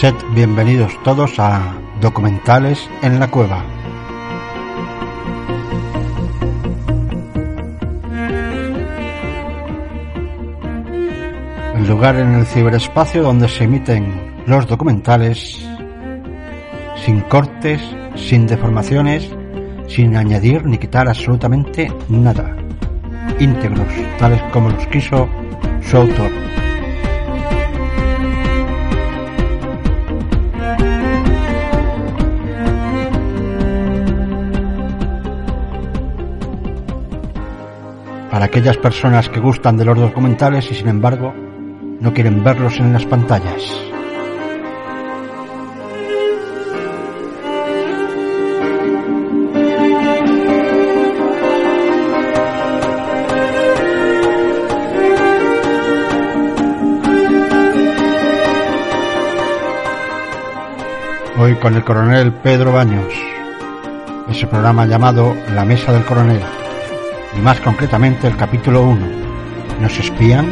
Sed bienvenidos todos a Documentales en la Cueva. El lugar en el ciberespacio donde se emiten los documentales sin cortes, sin deformaciones, sin añadir ni quitar absolutamente nada. Íntegros, tales como los quiso su autor. Para aquellas personas que gustan de los documentales y sin embargo no quieren verlos en las pantallas. Hoy con el coronel Pedro Baños, ese programa llamado La Mesa del Coronel y más concretamente el capítulo 1. ¿Nos espían?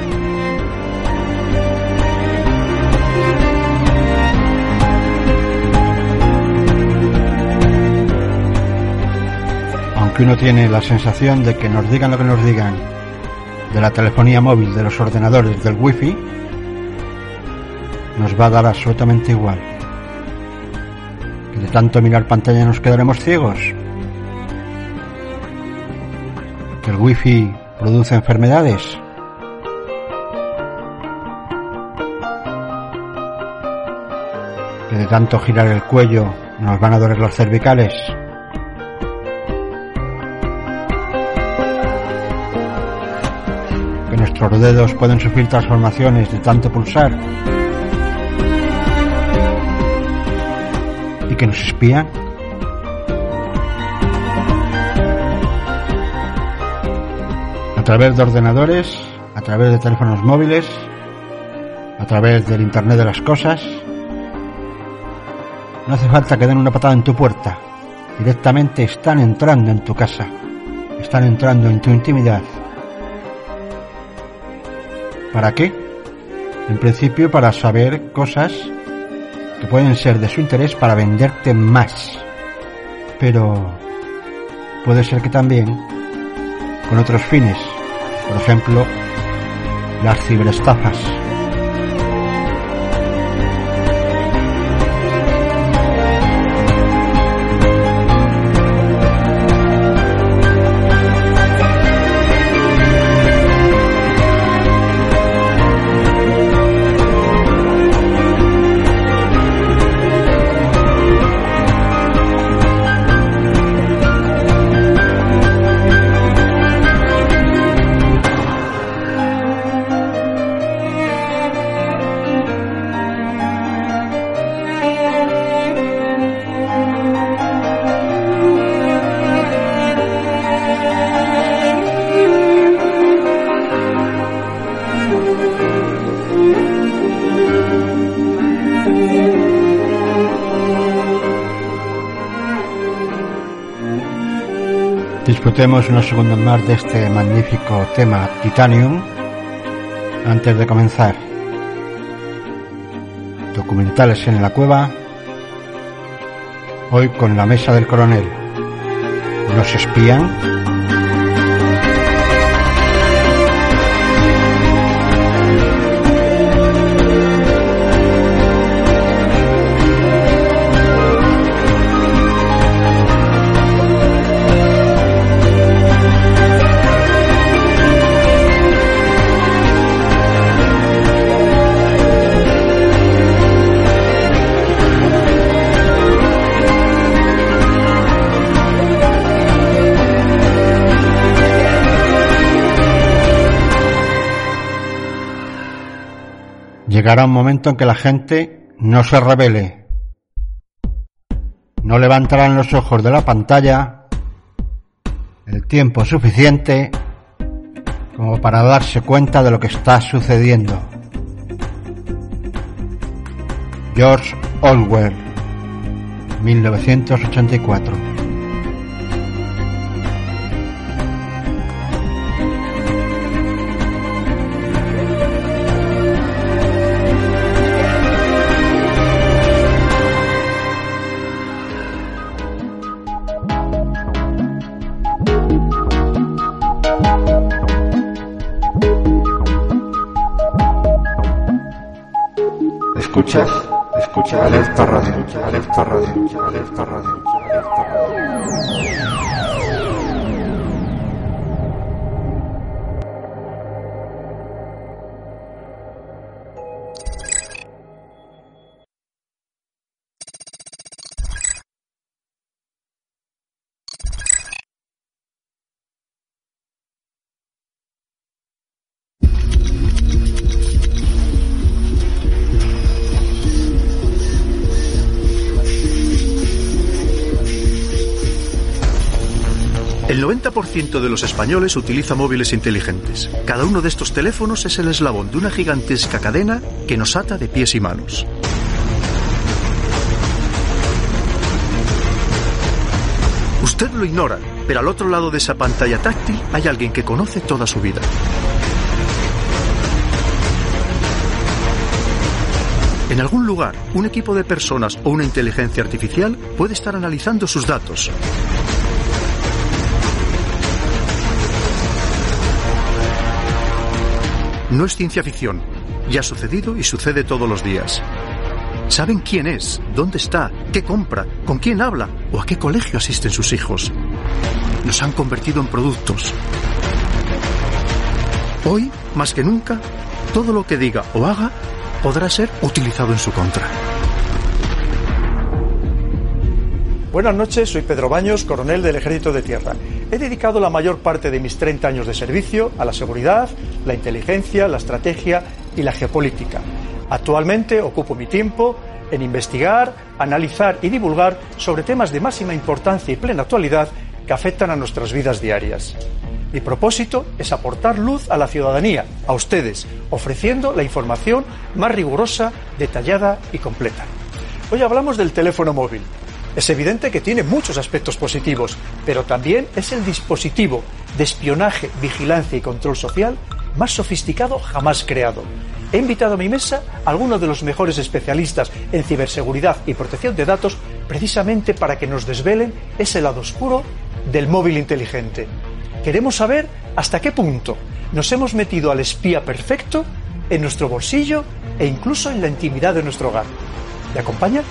Aunque uno tiene la sensación de que nos digan lo que nos digan de la telefonía móvil, de los ordenadores, del wifi, nos va a dar absolutamente igual. De tanto mirar pantalla nos quedaremos ciegos. El wifi produce enfermedades? ¿Que de tanto girar el cuello nos van a doler los cervicales? ¿Que nuestros dedos pueden sufrir transformaciones de tanto pulsar? ¿Y que nos espían? Través de ordenadores, a través de teléfonos móviles, a través del Internet de las Cosas. No hace falta que den una patada en tu puerta. Directamente están entrando en tu casa. Están entrando en tu intimidad. ¿Para qué? En principio para saber cosas que pueden ser de su interés para venderte más. Pero puede ser que también con otros fines por ejemplo, las ciberestafas. Disfrutemos unos segundos más de este magnífico tema Titanium antes de comenzar. Documentales en la cueva. Hoy con la mesa del coronel. ¿Nos espían? Llegará un momento en que la gente no se revele. No levantarán los ojos de la pantalla el tiempo suficiente como para darse cuenta de lo que está sucediendo. George Orwell, 1984 90% de los españoles utiliza móviles inteligentes. Cada uno de estos teléfonos es el eslabón de una gigantesca cadena que nos ata de pies y manos. Usted lo ignora, pero al otro lado de esa pantalla táctil hay alguien que conoce toda su vida. En algún lugar, un equipo de personas o una inteligencia artificial puede estar analizando sus datos. No es ciencia ficción. Ya ha sucedido y sucede todos los días. Saben quién es, dónde está, qué compra, con quién habla o a qué colegio asisten sus hijos. Nos han convertido en productos. Hoy, más que nunca, todo lo que diga o haga podrá ser utilizado en su contra. Buenas noches, soy Pedro Baños, coronel del Ejército de Tierra. He dedicado la mayor parte de mis 30 años de servicio a la seguridad, la inteligencia, la estrategia y la geopolítica. Actualmente ocupo mi tiempo en investigar, analizar y divulgar sobre temas de máxima importancia y plena actualidad que afectan a nuestras vidas diarias. Mi propósito es aportar luz a la ciudadanía, a ustedes, ofreciendo la información más rigurosa, detallada y completa. Hoy hablamos del teléfono móvil, es evidente que tiene muchos aspectos positivos, pero también es el dispositivo de espionaje, vigilancia y control social más sofisticado jamás creado. He invitado a mi mesa a algunos de los mejores especialistas en ciberseguridad y protección de datos precisamente para que nos desvelen ese lado oscuro del móvil inteligente. Queremos saber hasta qué punto nos hemos metido al espía perfecto en nuestro bolsillo e incluso en la intimidad de nuestro hogar. ¿Me acompaña?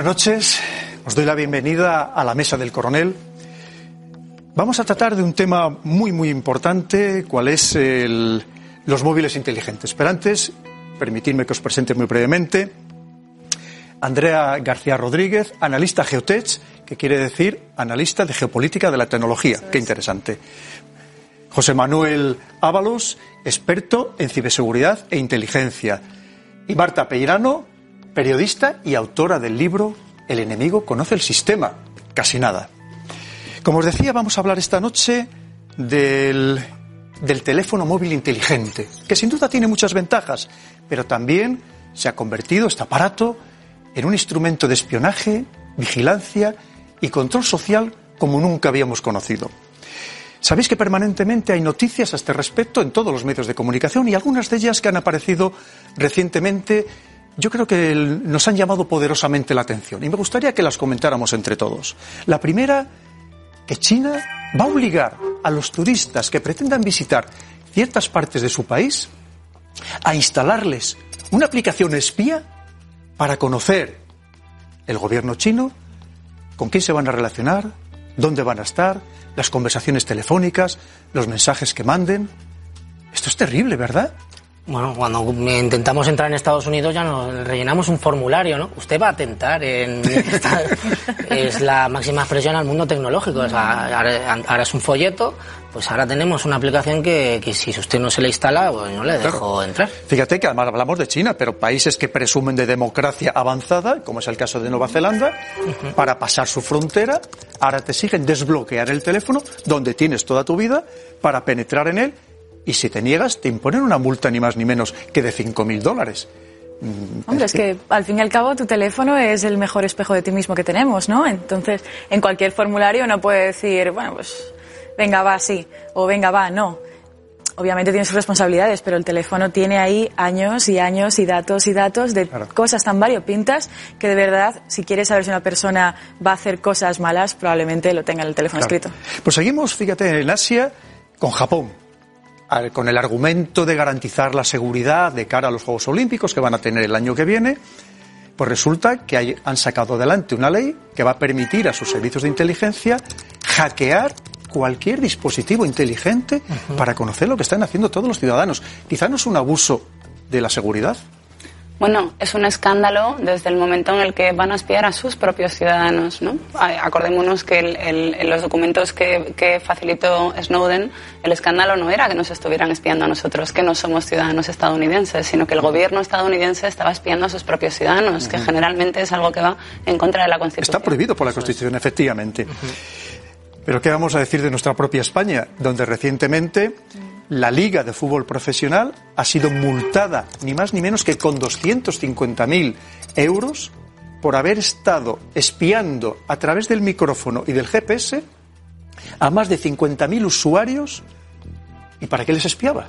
Buenas noches, os doy la bienvenida a la mesa del coronel. Vamos a tratar de un tema muy, muy importante, cuál es el, los móviles inteligentes. Pero antes, permitidme que os presente muy brevemente. Andrea García Rodríguez, analista Geotech, que quiere decir analista de geopolítica de la tecnología. Qué interesante. José Manuel Ábalos, experto en ciberseguridad e inteligencia. Y Marta Peirano, periodista y autora del libro El enemigo conoce el sistema. Casi nada. Como os decía, vamos a hablar esta noche del, del teléfono móvil inteligente, que sin duda tiene muchas ventajas, pero también se ha convertido este aparato en un instrumento de espionaje, vigilancia y control social como nunca habíamos conocido. Sabéis que permanentemente hay noticias a este respecto en todos los medios de comunicación y algunas de ellas que han aparecido recientemente yo creo que nos han llamado poderosamente la atención y me gustaría que las comentáramos entre todos. La primera, que China va a obligar a los turistas que pretendan visitar ciertas partes de su país a instalarles una aplicación espía para conocer el gobierno chino, con quién se van a relacionar, dónde van a estar, las conversaciones telefónicas, los mensajes que manden. Esto es terrible, ¿verdad? Bueno, cuando intentamos entrar en Estados Unidos ya nos rellenamos un formulario, ¿no? Usted va a tentar en... es la máxima expresión al mundo tecnológico. O sea, ahora, es un folleto, pues ahora tenemos una aplicación que, si usted no se le instala, pues no le dejo entrar. Fíjate que además hablamos de China, pero países que presumen de democracia avanzada, como es el caso de Nueva Zelanda, para pasar su frontera, ahora te exigen desbloquear el teléfono donde tienes toda tu vida para penetrar en él y si te niegas te imponen una multa ni más ni menos que de 5.000 dólares. Mm, Hombre, es que al fin y al cabo tu teléfono es el mejor espejo de ti mismo que tenemos, ¿no? Entonces, en cualquier formulario uno puede decir, bueno, pues venga, va, sí, o venga, va, no. Obviamente tiene sus responsabilidades, pero el teléfono tiene ahí años y años y datos y datos de cosas tan variopintas que de verdad, si quieres saber si una persona va a hacer cosas malas, probablemente lo tenga en el teléfono escrito. Pues seguimos, fíjate, en Asia con Japón con el argumento de garantizar la seguridad de cara a los Juegos Olímpicos que van a tener el año que viene, pues resulta que han sacado adelante una ley que va a permitir a sus servicios de inteligencia hackear cualquier dispositivo inteligente para conocer lo que están haciendo todos los ciudadanos. Quizá no es un abuso de la seguridad. Bueno, es un escándalo desde el momento en el que van a espiar a sus propios ciudadanos. ¿no? Acordémonos que el, los documentos que, facilitó Snowden, el escándalo no era que nos estuvieran espiando a nosotros, que no somos ciudadanos estadounidenses, sino que el gobierno estadounidense estaba espiando a sus propios ciudadanos, que generalmente es algo que va en contra de la Constitución. Está prohibido por la Constitución, efectivamente. Pero ¿qué vamos a decir de nuestra propia España, donde recientemente la Liga de Fútbol Profesional ha sido multada ni más ni menos que con 250.000 euros por haber estado espiando a través del micrófono y del GPS a más de 50.000 usuarios. ¿Y para qué les espiaba?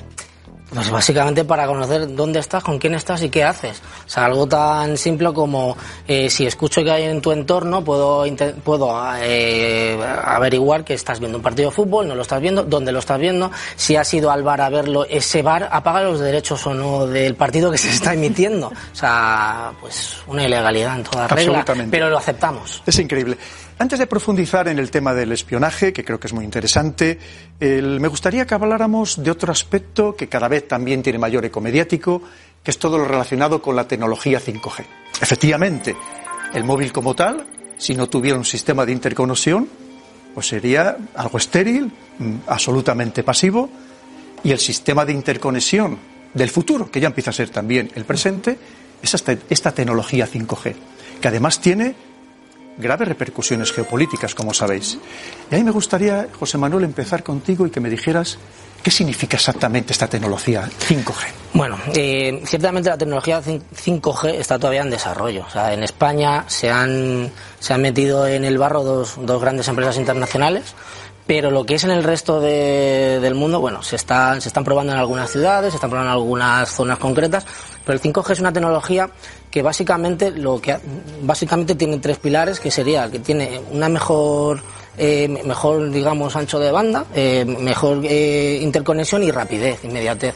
Pues básicamente para conocer dónde estás, con quién estás y qué haces. O sea, algo tan simple como eh, si escucho que hay en tu entorno, puedo, puedo eh, averiguar que estás viendo un partido de fútbol, no lo estás viendo, dónde lo estás viendo, si has ido al bar a verlo, ese bar apaga los derechos o no del partido que se está emitiendo. O sea, pues una ilegalidad en toda regla, pero lo aceptamos. Es increíble. Antes de profundizar en el tema del espionaje, que creo que es muy interesante, me gustaría que habláramos de otro aspecto que cada vez también tiene mayor eco mediático, que es todo lo relacionado con la tecnología 5G. Efectivamente, el móvil como tal, si no tuviera un sistema de interconexión, pues sería algo estéril, mm, absolutamente pasivo, y el sistema de interconexión del futuro, que ya empieza a ser también el presente, es esta tecnología 5G, que además tiene graves repercusiones geopolíticas, como sabéis. Y ahí me gustaría, José Manuel, empezar contigo y que me dijeras ¿Qué significa exactamente esta tecnología 5G? Bueno, eh, ciertamente la tecnología 5G está todavía en desarrollo. En España se han, se han metido en el barro dos, dos grandes empresas internacionales pero lo que es en el resto del mundo, bueno, se están, se están probando en algunas ciudades, se están probando en algunas zonas concretas, pero el 5G es una tecnología que básicamente lo que básicamente tiene tres pilares, que sería que tiene una mejor eh, mejor digamos ancho de banda, eh, mejor eh, interconexión y rapidez, inmediatez.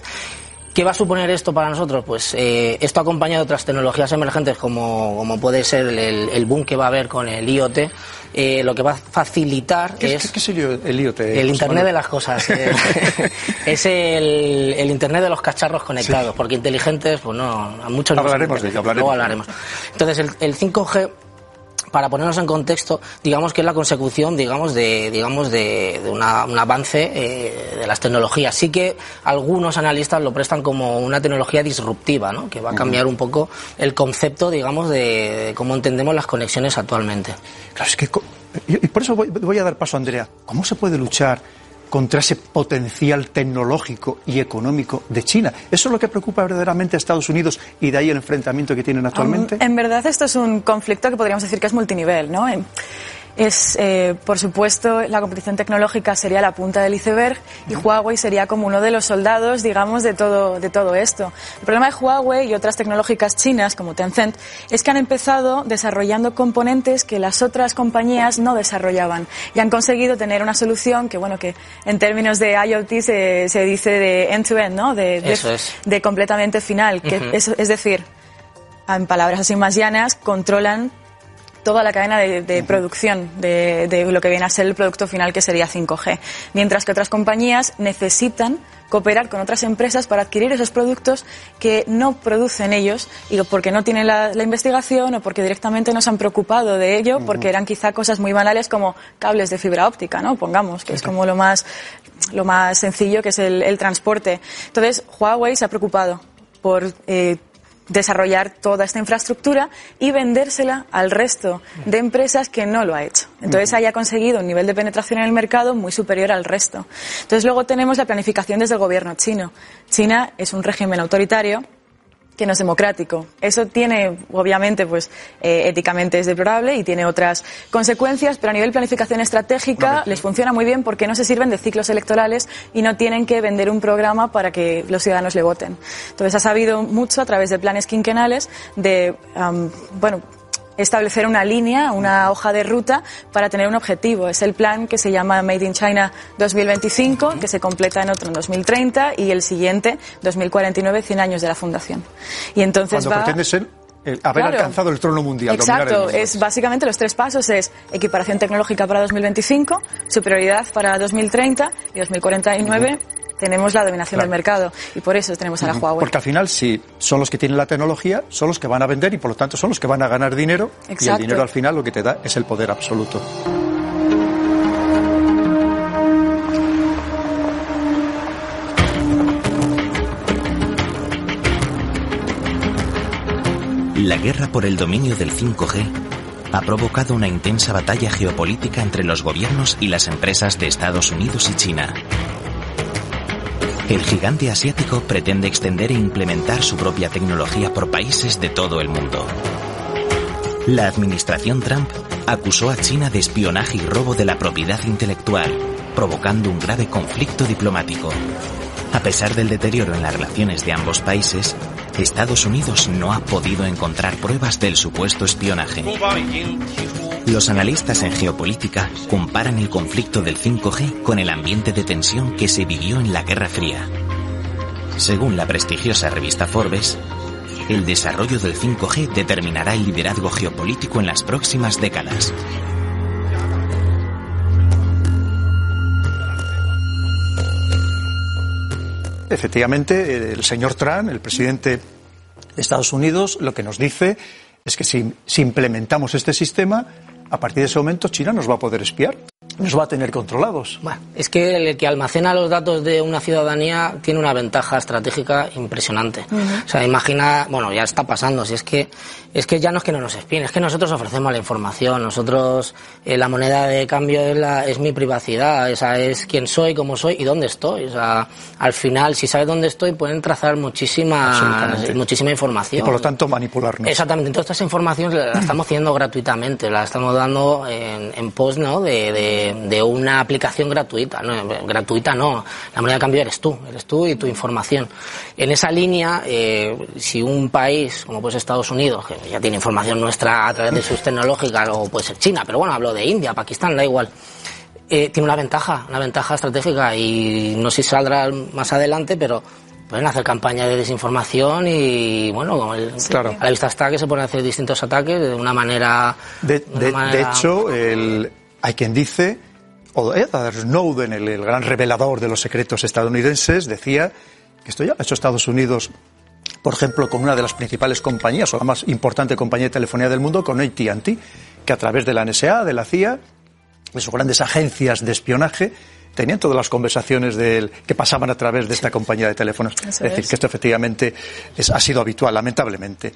¿Qué va a suponer esto para nosotros? Pues eh, esto acompañado de otras tecnologías emergentes como, como puede ser el, el, boom que va a haber con el IoT, eh, lo que va a facilitar ¿Qué, es... ¿Qué es el IoT? El Internet de las cosas. Eh, es el, el, Internet de los cacharros conectados, porque inteligentes, pues no, a muchos... Hablaremos de ello, hablaremos. hablaremos. Entonces, el, el 5G para ponernos en contexto, digamos que es la consecución, digamos, de, digamos, de, un avance eh, de las tecnologías. Sí que algunos analistas lo prestan como una tecnología disruptiva, ¿no? Que va a cambiar un poco el concepto, digamos, de, cómo entendemos las conexiones actualmente. Claro, es que, y por eso voy a dar paso a Andrea. ¿Cómo se puede luchar contra ese potencial tecnológico y económico de China. ¿Eso es lo que preocupa verdaderamente a Estados Unidos y de ahí el enfrentamiento que tienen actualmente? en verdad esto es un conflicto que podríamos decir que es multinivel, ¿no? Es, eh, por supuesto, la competición tecnológica sería la punta del iceberg y Huawei sería como uno de los soldados, digamos, de todo, de todo esto. El problema de Huawei y otras tecnológicas chinas, como Tencent, es que han empezado desarrollando componentes que las otras compañías no desarrollaban y han conseguido tener una solución que, bueno, que en términos de IoT se, se dice de end-to-end, ¿no? De, de, Eso es. de completamente final. que es, es decir, en palabras así más llanas, controlan toda la cadena de, de producción de, de lo que viene a ser el producto final que sería 5G. Mientras que otras compañías necesitan cooperar con otras empresas para adquirir esos productos que no producen ellos y porque no tienen la, la investigación o porque directamente no se han preocupado de ello porque eran quizá cosas muy banales como cables de fibra óptica, ¿no? Pongamos, que es como lo más, lo más sencillo que es el, el transporte. Entonces, Huawei se ha preocupado por eh, desarrollar toda esta infraestructura y vendérsela al resto de empresas que no lo ha hecho. Entonces haya conseguido un nivel de penetración en el mercado muy superior al resto. Entonces luego tenemos la planificación desde el gobierno chino. China es un régimen autoritario que no es democrático. Eso tiene, obviamente, pues eh, éticamente es deplorable y tiene otras consecuencias, pero a nivel planificación estratégica les funciona muy bien porque no se sirven de ciclos electorales y no tienen que vender un programa para que los ciudadanos le voten. Entonces ha sabido mucho a través de planes quinquenales de, am, bueno, establecer una línea, una hoja de ruta para tener un objetivo. Es el plan que se llama Made in China 2025, que se completa en otro en 2030 y el siguiente 2049, 100 años de la fundación. Y entonces Cuando va pretende ser eh, haber Claro. alcanzado el trono mundial. el Exacto, mundo. es básicamente los tres pasos es equiparación tecnológica para 2025, superioridad para 2030 y 2049 tenemos la dominación Claro. del mercado y por eso tenemos a la Huawei. Porque al final, si son los que tienen la tecnología, son los que van a vender y por lo tanto son los que van a ganar dinero. Y el Exacto. dinero al final lo que te da es el poder absoluto. La guerra por el dominio del 5G ha provocado una intensa batalla geopolítica entre los gobiernos y las empresas de Estados Unidos y China. El gigante asiático pretende extender e implementar su propia tecnología por países de todo el mundo. La administración Trump acusó a China de espionaje y robo de la propiedad intelectual, provocando un grave conflicto diplomático. A pesar del deterioro en las relaciones de ambos países, Estados Unidos no ha podido encontrar pruebas del supuesto espionaje. Los analistas en geopolítica comparan el conflicto del 5G con el ambiente de tensión que se vivió en la Guerra Fría. Según la prestigiosa revista Forbes, el desarrollo del 5G determinará el liderazgo geopolítico en las próximas décadas. Efectivamente, el señor Trump, el presidente de Estados Unidos, lo que nos dice es que si, si implementamos este sistema, a partir de ese momento China nos va a poder espiar, nos va a tener controlados. Bueno, es que el que almacena los datos de una ciudadanía tiene una ventaja estratégica impresionante. O sea, imagina, bueno, ya está pasando, si es que es que ya no es que no nos espien, es que nosotros ofrecemos la información, nosotros eh, la moneda de cambio es, la, es mi privacidad, esa es quién soy, cómo soy y dónde estoy. O sea, al final, si sabes dónde estoy, pueden trazar muchísima muchísima información. Y por lo tanto manipularnos. Exactamente, entonces esta información la estamos haciendo gratuitamente, la estamos dando en, en pos ¿no? de, de, de una aplicación gratuita. No, gratuita no, la moneda de cambio eres tú, eres tú y tu información. En esa línea, eh, si un país como pues Estados Unidos, que ya tiene información nuestra a través de sus tecnológicas, o puede ser China, pero bueno, hablo de India, Pakistán, da igual. Eh, tiene una ventaja, una ventaja estratégica y no sé si saldrá más adelante, pero pueden hacer campaña de desinformación y bueno, como el- Claro. a la vista está que se pueden hacer distintos ataques de una manera. De, de una de- de manera- hecho, el- hay quien dice, o Edward Snowden, el, el gran revelador de los secretos estadounidenses, decía que esto ya lo ha hecho Estados Unidos, por ejemplo, con una de las principales compañías, o la más importante compañía de telefonía del mundo, con AT&T, que a través de la NSA, de la CIA, de sus grandes agencias de espionaje, tenían todas las conversaciones que pasaban a través de esta compañía de teléfonos. Eso es decir, es. que esto efectivamente es- ha sido habitual, lamentablemente.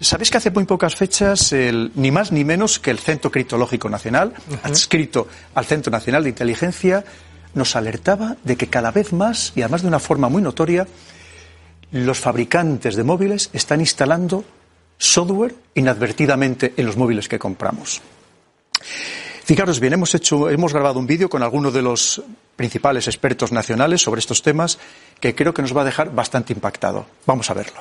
¿Sabéis que hace muy pocas fechas, el- ni más ni menos que el Centro Criptológico Nacional, adscrito al Centro Nacional de Inteligencia, nos alertaba de que cada vez más, y además de una forma muy notoria, los fabricantes de móviles están instalando software inadvertidamente en los móviles que compramos. Fijaros bien, hemos, hecho, hemos grabado un vídeo con algunos de los principales expertos nacionales sobre estos temas que creo que nos va a dejar bastante impactado. Vamos a verlo.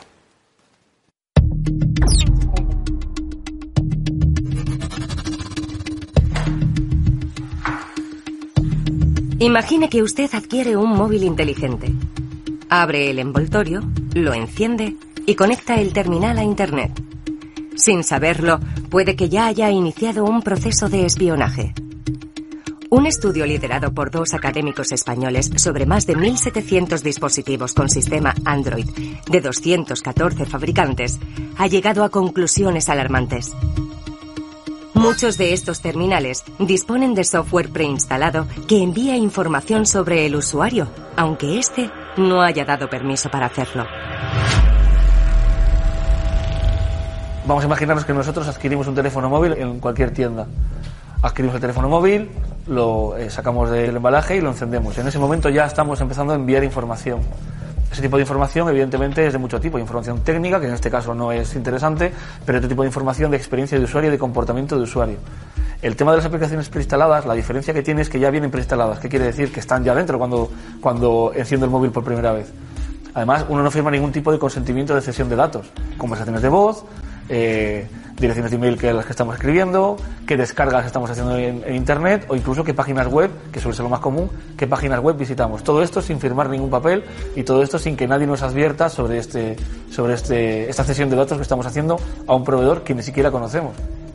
Imagine que usted adquiere un móvil inteligente. Abre el envoltorio, lo enciende y conecta el terminal a Internet. Sin saberlo, puede que ya haya iniciado un proceso de espionaje. Un estudio liderado por dos académicos españoles sobre más de 1.700 dispositivos con sistema Android de 214 fabricantes ha llegado a conclusiones alarmantes. Muchos de estos terminales disponen de software preinstalado que envía información sobre el usuario, aunque éste no haya dado permiso para hacerlo. Vamos a imaginarnos que nosotros adquirimos un teléfono móvil en cualquier tienda. Adquirimos el teléfono móvil, lo eh, sacamos del embalaje y lo encendemos. En ese momento ya estamos empezando a enviar información. Ese tipo de información, evidentemente, es de mucho tipo. Información técnica, que en este caso no es interesante, pero otro tipo de información de experiencia de usuario y de comportamiento de usuario. El tema de las aplicaciones preinstaladas, la diferencia que tiene es que ya vienen preinstaladas. ¿Qué quiere decir? Que están ya dentro cuando, cuando enciendo el móvil por primera vez. Además, uno no firma ningún tipo de consentimiento de cesión de datos. Conversaciones de voz, eh, direcciones de email que las que estamos escribiendo, qué descargas estamos haciendo en, en, Internet o incluso qué páginas web, que suele ser lo más común, qué páginas web visitamos. Todo esto sin firmar ningún papel y todo esto sin que nadie nos advierta sobre, este, sobre este, esta cesión de datos que estamos haciendo a un proveedor que ni siquiera conocemos.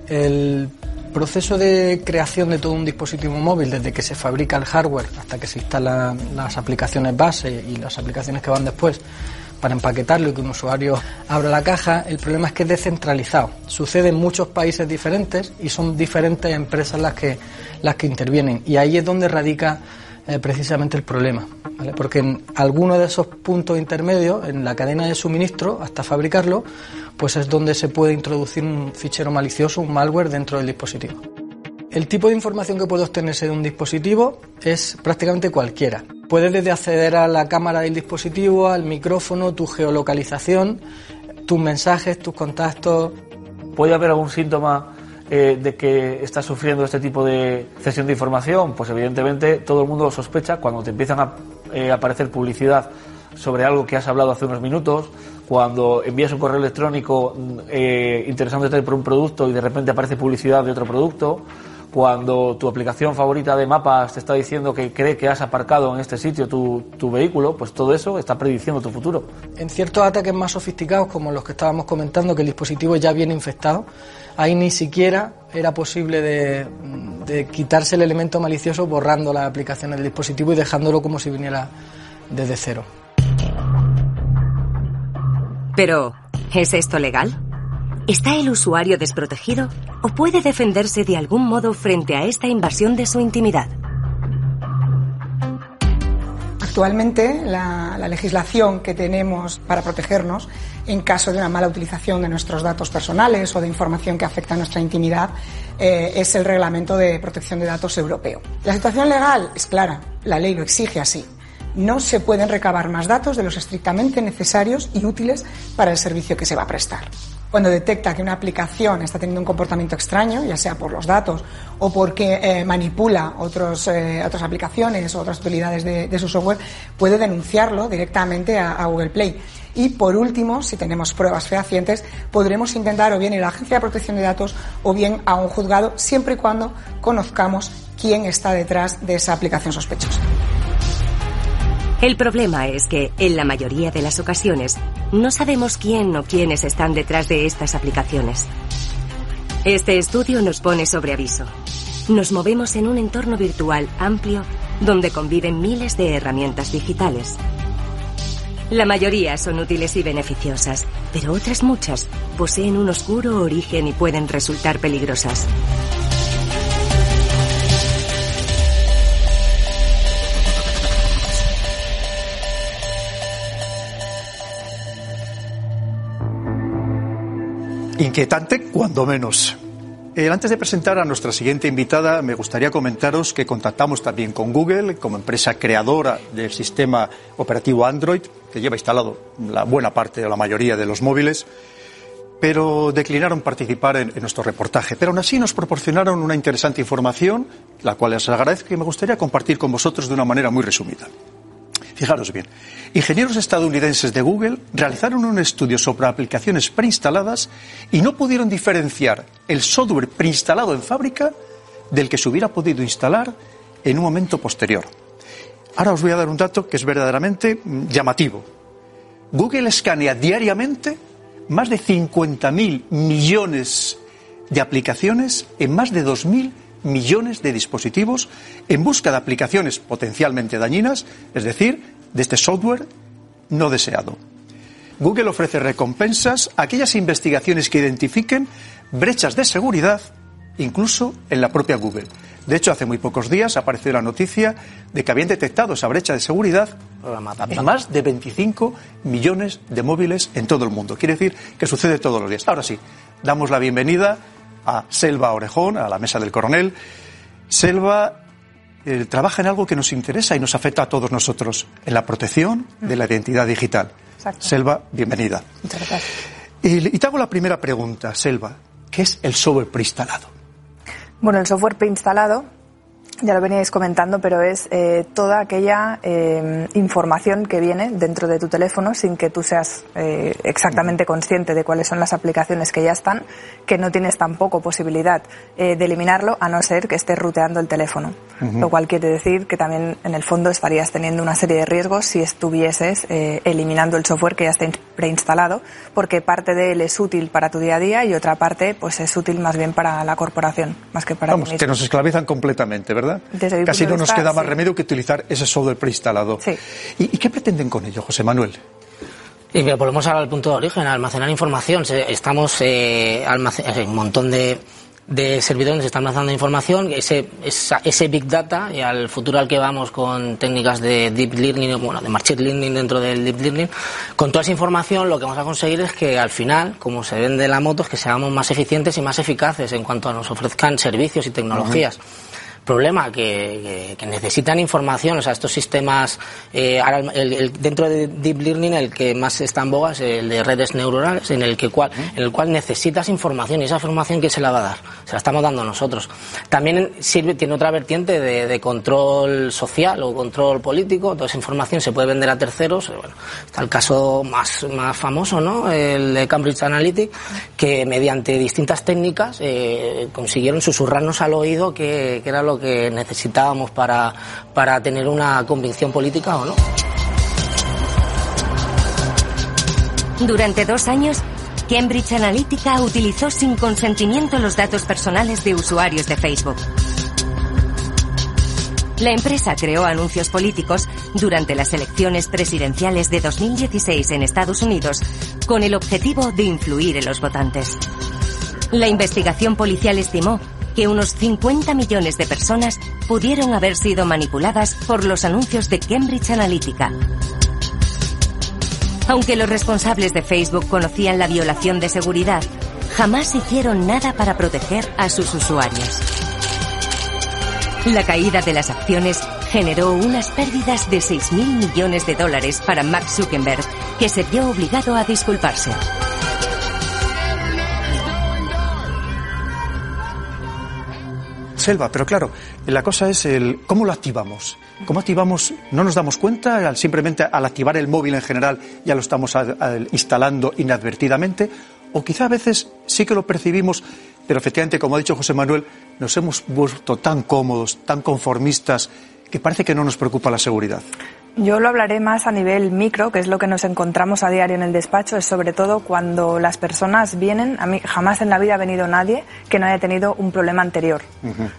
El proceso de creación de todo un dispositivo móvil, desde que se fabrica el hardware hasta que se instalan las aplicaciones base y las aplicaciones que van después, para empaquetarlo y que un usuario abra la caja, el problema es que es descentralizado. Sucede en muchos países diferentes y son diferentes empresas las que, las que intervienen. Y ahí es donde radica eh, precisamente el problema. Porque en alguno de esos puntos intermedios, en la cadena de suministro, hasta fabricarlo, pues es donde se puede introducir un fichero malicioso, un malware dentro del dispositivo. El tipo de información que puede obtenerse de un dispositivo es prácticamente cualquiera. Puedes desde acceder a la cámara del dispositivo, al micrófono, tu geolocalización, tus mensajes, tus contactos. ¿Puede haber algún síntoma eh, de que estás sufriendo este tipo de cesión de información? Pues evidentemente todo el mundo lo sospecha cuando te empiezan a eh, aparecer publicidad sobre algo que has hablado hace unos minutos, cuando envías un correo electrónico eh, interesándote por un producto y de repente aparece publicidad de otro producto, cuando tu aplicación favorita de mapas te está diciendo que cree que has aparcado en este sitio tu, tu, vehículo, pues todo eso está prediciendo tu futuro. En ciertos ataques más sofisticados, como los que estábamos comentando, que el dispositivo ya viene infectado, ahí ni siquiera era posible de, de quitarse el elemento malicioso borrando las aplicaciones del dispositivo y dejándolo como si viniera desde cero. Pero, ¿es esto legal? ¿Está el usuario desprotegido o puede defenderse de algún modo frente a esta invasión de su intimidad? Actualmente, la, la, legislación que tenemos para protegernos en caso de una mala utilización de nuestros datos personales o de información que afecta a nuestra intimidad eh, es el Reglamento de Protección de Datos Europeo. La situación legal es clara, la ley lo exige así. No se pueden recabar más datos de los estrictamente necesarios y útiles para el servicio que se va a prestar cuando detecta que una aplicación está teniendo un comportamiento extraño, ya sea por los datos o porque eh, manipula otros, eh, otras aplicaciones o otras utilidades de, su software, puede denunciarlo directamente a, a, Google Play. Y por último, si tenemos pruebas fehacientes, podremos intentar o bien ir a la Agencia de Protección de Datos o bien a un juzgado, siempre y cuando conozcamos quién está detrás de esa aplicación sospechosa. El problema es que, en la mayoría de las ocasiones, no sabemos quién o quiénes están detrás de estas aplicaciones. Este estudio nos pone sobre aviso. Nos movemos en un entorno virtual amplio donde conviven miles de herramientas digitales. La mayoría son útiles y beneficiosas, pero otras muchas poseen un oscuro origen y pueden resultar peligrosas. Inquietante, cuando menos. Eh, antes de presentar a nuestra siguiente invitada, me gustaría comentaros que contactamos también con Google como empresa creadora del sistema operativo Android, que lleva instalado la buena parte o la mayoría de los móviles. pero declinaron participar en, en, nuestro reportaje. Pero aún así nos proporcionaron una interesante información, la cual les agradezco y me gustaría compartir con vosotros de una manera muy resumida. Fijaros bien, ingenieros estadounidenses de Google realizaron un estudio sobre aplicaciones preinstaladas y no pudieron diferenciar el software preinstalado en fábrica del que se hubiera podido instalar en un momento posterior. Ahora os voy a dar un dato que es verdaderamente mm, llamativo. Google escanea diariamente más de 50.000 millones de aplicaciones en más de 2.000 millones de dispositivos en busca de aplicaciones potencialmente dañinas, es decir, de este software no deseado. Google ofrece recompensas a aquellas investigaciones que identifiquen brechas de seguridad, incluso en la propia Google. De hecho, hace muy pocos días apareció la noticia de que habían detectado esa brecha de seguridad en más de 25 millones de móviles en todo el mundo. Quiere decir que sucede todos los días. Ahora sí, damos la bienvenida a Selva Orejón, a la mesa del coronel. Selva eh, trabaja en algo que nos interesa y nos afecta a todos nosotros, en la protección de la identidad digital. Exacto. Selva, bienvenida. Muchas gracias. Y, y te hago la primera pregunta, Selva. ¿Qué es el software preinstalado? Bueno, el software preinstalado, ya lo veníais comentando, pero es eh, toda aquella eh, información que viene dentro de tu teléfono sin que tú seas eh, exactamente consciente de cuáles son las aplicaciones que ya están, que no tienes tampoco posibilidad eh, de eliminarlo a no ser que estés ruteando el teléfono. Lo cual quiere decir que también en el fondo estarías teniendo una serie de riesgos si estuvieses eh, eliminando el software que ya está in- preinstalado, porque parte de él es útil para tu día a día y otra parte pues es útil más bien para la corporación, más que para Vamos, que nos esclavizan completamente, ¿verdad? Desde Casi no nos vista, queda más sí. remedio que utilizar ese software preinstalado. Sí. ¿Y, y qué pretenden con ello, José Manuel? Y volvemos ahora al punto de origen, a almacenar información. Se- Estamos eh, almace- eh, un montón de, de servidores se están almacenando información, ese, esa- ese big data y al futuro al que vamos con técnicas de deep learning, bueno, de machine learning dentro del deep learning, con toda esa información lo que vamos a conseguir es que al final, como se vende la moto, es que seamos más eficientes y más eficaces en cuanto a nos ofrezcan servicios y tecnologías. Problema que, que- que necesitan información, o sea, estos sistemas, eh, ahora el- el- dentro de Deep Learning el que más está en boga es el de redes neuronales, en el, que cual, en el cual necesitas información y esa información ¿quién se la va a dar? Se la estamos dando nosotros. También sirve, tiene otra vertiente de, de control social o control político, toda esa información se puede vender a terceros, bueno, está el caso más, más famoso, ¿no? El de Cambridge Analytica, que mediante distintas técnicas eh, consiguieron susurrarnos al oído que, que era lo que necesitábamos para, para tener una convicción política o no. Durante dos años, Cambridge Analytica utilizó sin consentimiento los datos personales de usuarios de Facebook. La empresa creó anuncios políticos durante las elecciones presidenciales de 2016 en Estados Unidos con el objetivo de influir en los votantes. La investigación policial estimó que unos 50 millones de personas pudieron haber sido manipuladas por los anuncios de Cambridge Analytica. Aunque los responsables de Facebook conocían la violación de seguridad, jamás hicieron nada para proteger a sus usuarios. La caída de las acciones generó unas pérdidas de 6.000 millones de dólares para Mark Zuckerberg, que se vio obligado a disculparse. Selva, pero claro, la cosa es el cómo lo activamos. ¿Cómo activamos? No nos damos cuenta simplemente al activar el móvil en general ya lo estamos instalando inadvertidamente o quizá a veces sí que lo percibimos, pero efectivamente, como ha dicho José Manuel, nos hemos vuelto tan cómodos, tan conformistas que parece que no nos preocupa la seguridad. Yo lo hablaré más a nivel micro, que es lo que nos encontramos a diario en el despacho, es sobre todo cuando las personas vienen, a mí jamás en la vida ha venido nadie que no haya tenido un problema anterior.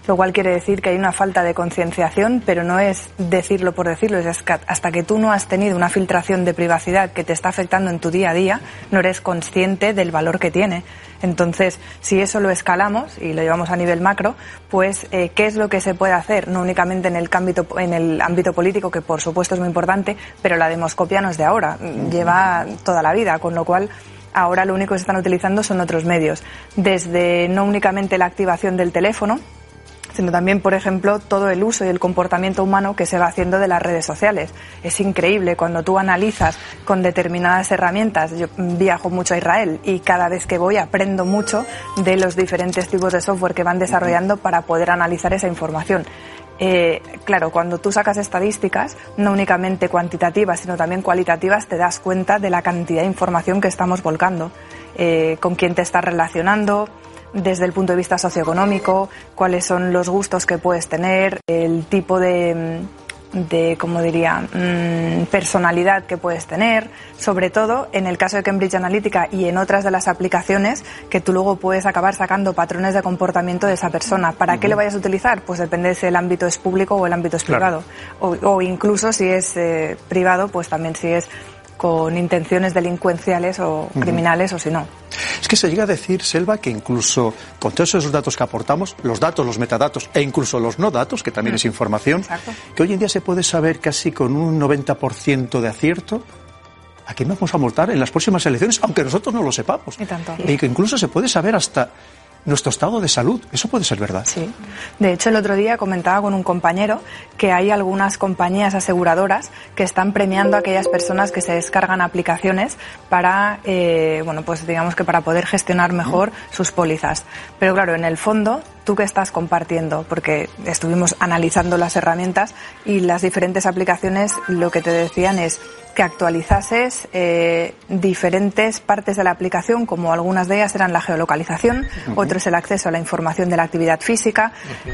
Lo cual quiere decir que hay una falta de concienciación, pero no es decirlo por decirlo, es que hasta que tú no has tenido una filtración de privacidad que te está afectando en tu día a día, no eres consciente del valor que tiene. Entonces, si eso lo escalamos y lo llevamos a nivel macro, pues eh, ¿qué es lo que se puede hacer? No únicamente en el, ámbito, en el ámbito político, que por supuesto es muy importante, pero la demoscopia no es de ahora, lleva toda la vida, con lo cual ahora lo único que se están utilizando son otros medios. Desde no únicamente la activación del teléfono, sino también, por ejemplo, todo el uso y el comportamiento humano que se va haciendo de las redes sociales. Es increíble cuando tú analizas con determinadas herramientas. Yo viajo mucho a Israel y cada vez que voy aprendo mucho de los diferentes tipos de software que van desarrollando para poder analizar esa información. Eh, claro, cuando tú sacas estadísticas, no únicamente cuantitativas, sino también cualitativas, te das cuenta de la cantidad de información que estamos volcando, eh, con quién te estás relacionando, desde el punto de vista socioeconómico, cuáles son los gustos que puedes tener, el tipo de de, como diría, mm, personalidad que puedes tener, sobre todo en el caso de Cambridge Analytica y en otras de las aplicaciones que tú luego puedes acabar sacando patrones de comportamiento de esa persona. ¿Para qué lo vayas a utilizar? Pues depende si el ámbito es público o el ámbito es privado. O, incluso si es eh, privado, pues también si es con intenciones delincuenciales o criminales o si no. Es que se llega a decir, Selva, que incluso con todos esos datos que aportamos, los datos, los metadatos e incluso los no datos, que también es información, que hoy en día se puede saber casi con un 90% de acierto a quién vamos a multar en las próximas elecciones, aunque nosotros no lo sepamos. Y, y que incluso se puede saber hasta nuestro estado de salud. Eso puede ser verdad. Sí. De hecho, el otro día comentaba con un compañero que hay algunas compañías aseguradoras que están premiando a aquellas personas que se descargan aplicaciones para, eh, bueno, pues digamos que para poder gestionar mejor sus pólizas. Pero claro, en el fondo, tú que estás compartiendo, porque estuvimos analizando las herramientas y las diferentes aplicaciones, lo que te decían es que actualizases eh, diferentes partes de la aplicación, como algunas de ellas eran la geolocalización, otro es el acceso a la información de la actividad física,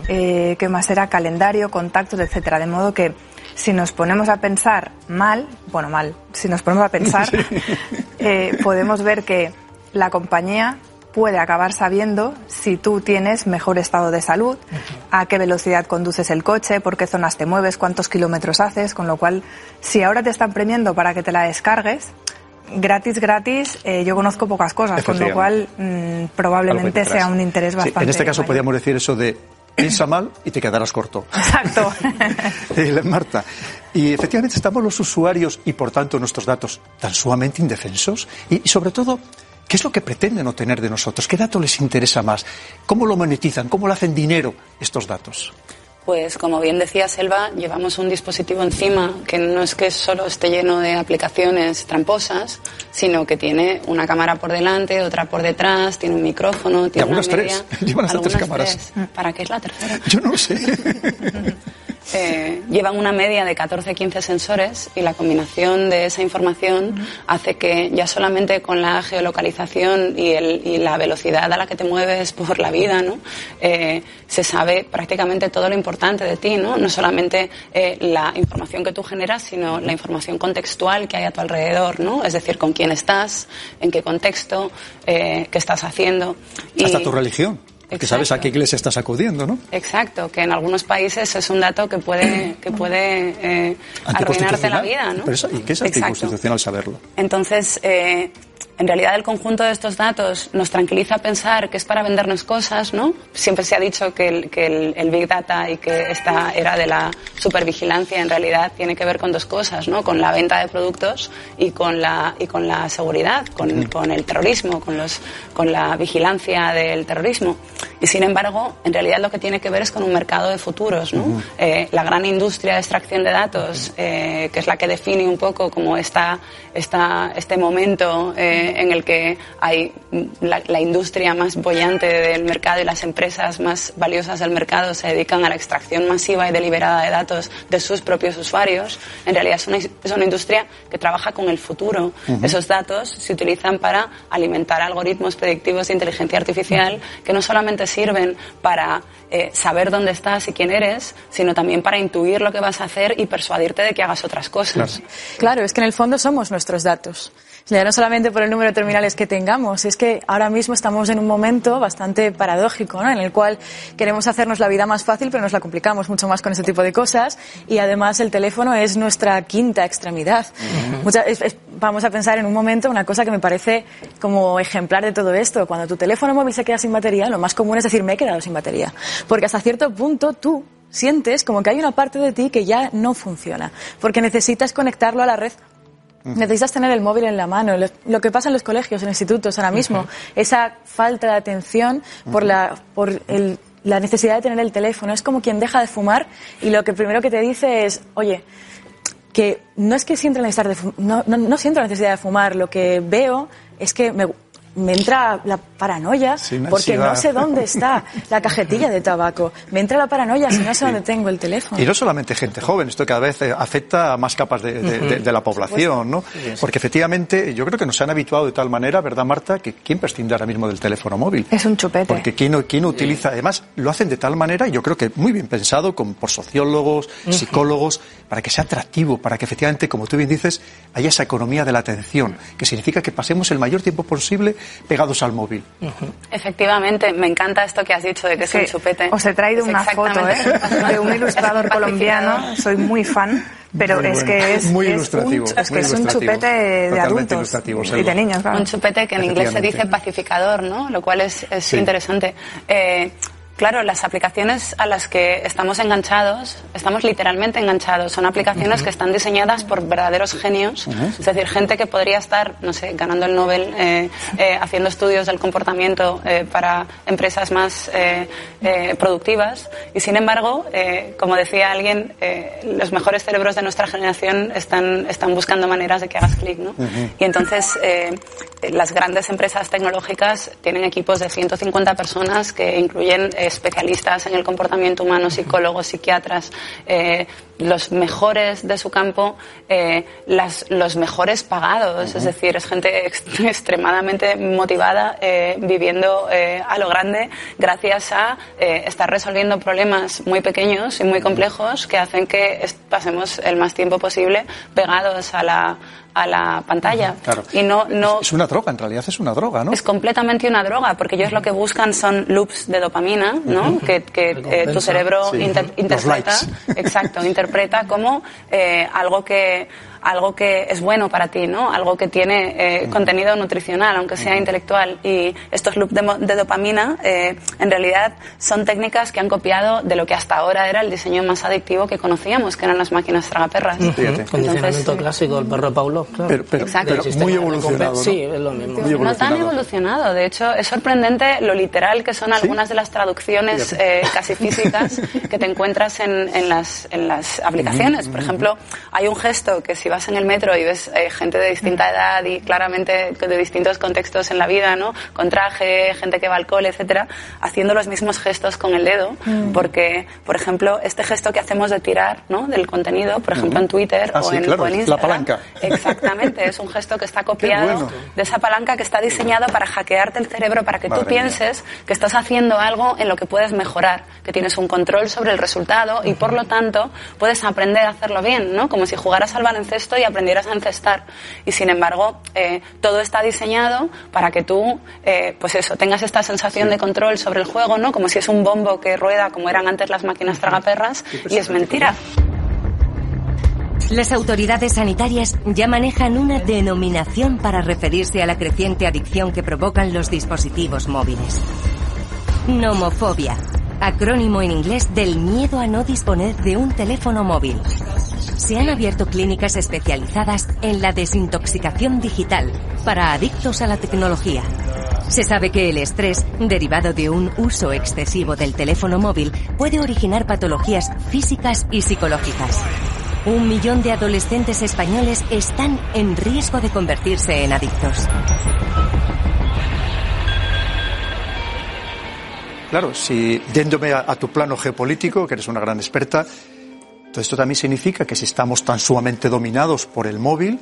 eh, que más era calendario, contactos, etcétera. De modo que si nos ponemos a pensar mal, bueno, mal, si nos ponemos a pensar, eh, podemos ver que la compañía puede acabar sabiendo si tú tienes mejor estado de salud, a qué velocidad conduces el coche, por qué zonas te mueves, cuántos kilómetros haces, con lo cual, si ahora te están premiando para que te la descargues, gratis, gratis, eh, yo conozco pocas cosas, con lo cual mm, probablemente sea un interés bastante. en este caso podríamos decir eso de piensa mal y te quedarás corto. Exacto. Eh, Marta, y efectivamente estamos los usuarios y por tanto nuestros datos tan sumamente indefensos y sobre todo ¿Qué es lo que pretenden obtener de nosotros? ¿Qué datos les interesa más? ¿Cómo lo monetizan? ¿Cómo lo hacen dinero estos datos? Pues como bien decía Selva, llevamos un dispositivo encima que no es que solo esté lleno de aplicaciones tramposas, sino que tiene una cámara por delante, otra por detrás, tiene un micrófono, tiene una media, tres. Llevan hasta tres cámaras. ¿Para qué es la tercera? Yo no lo sé. Eh, llevan una media de 14-15 sensores y la combinación de esa información hace que ya solamente con la geolocalización y, el, y, la velocidad a la que te mueves por la vida, ¿no? Eh, se sabe prácticamente todo lo importante de ti, ¿no? No solamente eh, la información que tú generas, sino la información contextual que hay a tu alrededor, ¿no? Es decir, con quién estás, en qué contexto, qué estás haciendo. Hasta tu religión que sabes a qué iglesia estás acudiendo, ¿no? Exacto, que en algunos países es un dato que puede, que puede eh, arruinarte la vida, ¿no? ¿y qué es anticonstitucional saberlo? Entonces, eh, en realidad el conjunto de estos datos nos tranquiliza pensar que es para vendernos cosas, ¿no? Siempre se ha dicho que el, que el, Big Data y que esta era de la supervigilancia en realidad tiene que ver con dos cosas, ¿no? Con la venta de productos y con la, y con la seguridad, con, con el terrorismo, con, los, con la vigilancia del terrorismo. Y sin embargo, en realidad lo que tiene que ver es con un mercado de futuros, ¿no? Eh, la gran industria de extracción de datos, eh, que es la que define un poco cómo está, está este momento eh, en el que hay la, industria más bollante del mercado y las empresas más valiosas del mercado se dedican a la extracción masiva y deliberada de datos de sus propios usuarios, en realidad es una, es una industria que trabaja con el futuro. Esos datos se utilizan para alimentar algoritmos predictivos de inteligencia artificial que no solamente sirven para eh, saber dónde estás y quién eres, sino también para intuir lo que vas a hacer y persuadirte de que hagas otras cosas. claro es que en el fondo somos nuestros datos no solamente por el número de terminales que tengamos, es que ahora mismo estamos en un momento bastante paradójico, ¿no? En el cual queremos hacernos la vida más fácil, pero nos la complicamos mucho más con ese tipo de cosas y además el teléfono es nuestra quinta extremidad. vamos a pensar en un momento una cosa que me parece como ejemplar de todo esto. Cuando tu teléfono móvil se queda sin batería, lo más común es decir, me he quedado sin batería. Porque hasta cierto punto tú sientes como que hay una parte de ti que ya no funciona, porque necesitas conectarlo a la red Necesitas tener el móvil en la mano. Lo que pasa en los colegios, en institutos ahora mismo, esa falta de atención por, la, por el la necesidad de tener el teléfono. Es como quien deja de fumar y lo que primero que te dice es, oye, que no es que sienta la necesidad de fumar, no, no, no siento la necesidad de fumar, lo que veo es que me, me entra la paranoia Sí, porque no sé dónde está la cajetilla de tabaco. Me entra la paranoia si no sé dónde tengo el teléfono. Y no solamente gente joven, esto cada vez eh, afecta a más capas de, de- de- de la población, ¿no? Porque efectivamente yo creo que nos han habituado de tal manera, ¿verdad, Marta? Que ¿quién prescinde ahora mismo del teléfono móvil? Es un chupete. Porque ¿quién, no- quién utiliza? Además, lo hacen de tal manera, y yo creo que muy bien pensado, con, por sociólogos, psicólogos, para que sea atractivo, para que efectivamente, como tú bien dices, haya esa economía de la atención, que significa que pasemos el mayor tiempo posible pegados al móvil. Efectivamente, me encanta esto que has dicho de que es, un chupete. Os he traído Es una foto ¿eh? exactamente- de un ilustrador colombiano, soy muy fan, pero Muy es bueno. que es, Muy es ilustrativo, un, es, que muy es un chupete de adultos ilustrativo, y de niños. claro. Un chupete que en inglés se dice pacificador, ¿no? Lo cual es, es Sí. interesante. Eh, claro, las aplicaciones a las que estamos enganchados, estamos literalmente enganchados. Son aplicaciones que están diseñadas por verdaderos genios. Es decir, gente que podría estar, no sé, ganando el Nobel, eh, eh, haciendo estudios del comportamiento eh, para empresas más productivas. Y sin embargo, como decía alguien, los mejores cerebros de nuestra generación están, están buscando maneras de que hagas clic, ¿no? Y entonces las grandes empresas tecnológicas tienen equipos de 150 personas que incluyen especialistas en el comportamiento humano, psicólogos, psiquiatras, eh, los mejores de su campo, eh, las, los mejores pagados, es decir, es gente ex- extremadamente motivada eh, viviendo a lo grande gracias a estar resolviendo problemas muy pequeños y muy complejos que hacen que pasemos el más tiempo posible pegados a la, a la pantalla. Claro. Y no, no, Es una droga, en realidad es una droga, ¿no? es completamente una droga, porque ellos lo que buscan son loops de dopamina, ¿no? Que, que, eh, tu cerebro Sí. inter- interpreta, exacto, interpreta como eh, algo que algo que es bueno para ti, ¿no? Algo que tiene eh, contenido nutricional, aunque sea intelectual. Y estos loops de, de dopamina, eh, en realidad, son técnicas que han copiado de lo que hasta ahora era el diseño más adictivo que conocíamos, que eran las máquinas tragaperras. Condicionamiento clásico, el perro Paulo. Claro. Pero- pero- Exacto. pero muy evolucionado. ¿no? Sí, es lo mismo. Muy No tan evolucionado. De hecho, es sorprendente lo literal que son algunas de las traducciones eh, casi físicas que te encuentras en, en las, en las aplicaciones. Por ejemplo, hay un gesto que si vas en el metro y ves eh, gente de distinta edad y claramente de distintos contextos en la vida, ¿no? Con traje, gente que va al cole, etcétera, haciendo los mismos gestos con el dedo, Mm. porque, por ejemplo, este gesto que hacemos de tirar, ¿no? Del contenido, por ejemplo, en Twitter Ah, o, sí, en, claro, o en la Instagram. palanca. Exactamente, es un gesto que está copiado bueno. de esa palanca que está diseñado para hackearte el cerebro, para que Madre tú pienses que estás haciendo algo en lo que puedes mejorar, que tienes un control sobre el resultado y por lo tanto puedes aprender a hacerlo bien, ¿no? Como si jugaras al baloncesto y aprendieras a encestar. Y sin embargo, eh, todo está diseñado para que tú, eh, pues eso, tengas esta sensación de control sobre el juego, ¿no? Como si es un bombo que rueda como eran antes las máquinas tragaperras y es mentira. Las autoridades sanitarias ya manejan una denominación para referirse a la creciente adicción que provocan los dispositivos móviles. Nomofobia, acrónimo en inglés del miedo a no disponer de un teléfono móvil. Se han abierto clínicas especializadas en la desintoxicación digital para adictos a la tecnología. Se sabe que el estrés, derivado de un uso excesivo del teléfono móvil, puede originar patologías físicas y psicológicas. Un millón de adolescentes españoles están en riesgo de convertirse en adictos. Claro, si yéndome a, a tu plano geopolítico, que eres una gran experta, todo esto también significa que si estamos tan sumamente dominados por el móvil,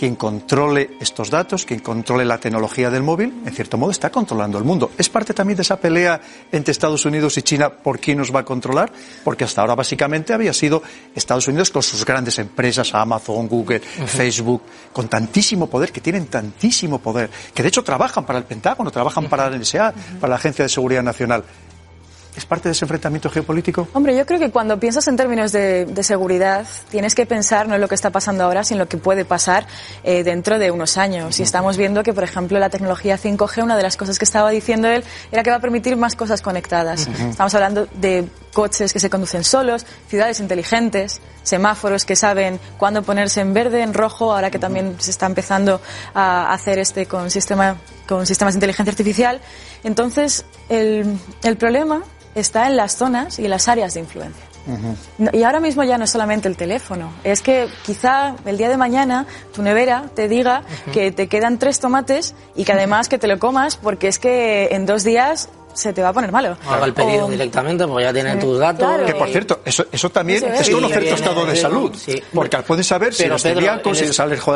quien controle estos datos, quien controle la tecnología del móvil, en cierto modo está controlando el mundo. ¿Es parte también de esa pelea entre Estados Unidos y China por quién nos va a controlar? Porque hasta ahora básicamente había sido Estados Unidos con sus grandes empresas, Amazon, Google, Facebook, con tantísimo poder, que tienen tantísimo poder, que de hecho trabajan para el Pentágono, trabajan para la NSA, para la Agencia de Seguridad Nacional. ¿Es parte de ese enfrentamiento geopolítico? Hombre, yo creo que cuando piensas en términos de, de seguridad, tienes que pensar no en lo que está pasando ahora, sino en lo que puede pasar eh, dentro de unos años. Y estamos viendo que, por ejemplo, la tecnología 5G, una de las cosas que estaba diciendo él, era que va a permitir más cosas conectadas. Estamos hablando de coches que se conducen solos, ciudades inteligentes, semáforos que saben cuándo ponerse en verde, en rojo, ahora que también se está empezando a hacer este con sistema con sistemas de inteligencia artificial. Entonces, el, el problema está en las zonas y en las áreas de influencia. Y ahora mismo ya no es solamente el teléfono, es que quizá el día de mañana tu nevera te diga que te quedan tres tomates y que además que te lo comas porque es que en dos días se te va a poner malo. Haga el pedido O- directamente porque ya tienen tus datos. Claro. Que por cierto, eso, eso también Eso es. es conocer Sí, tu estado de salud. sí. Porque puedes saber si Pero, eres Pedro, celíaco, si eres alérgico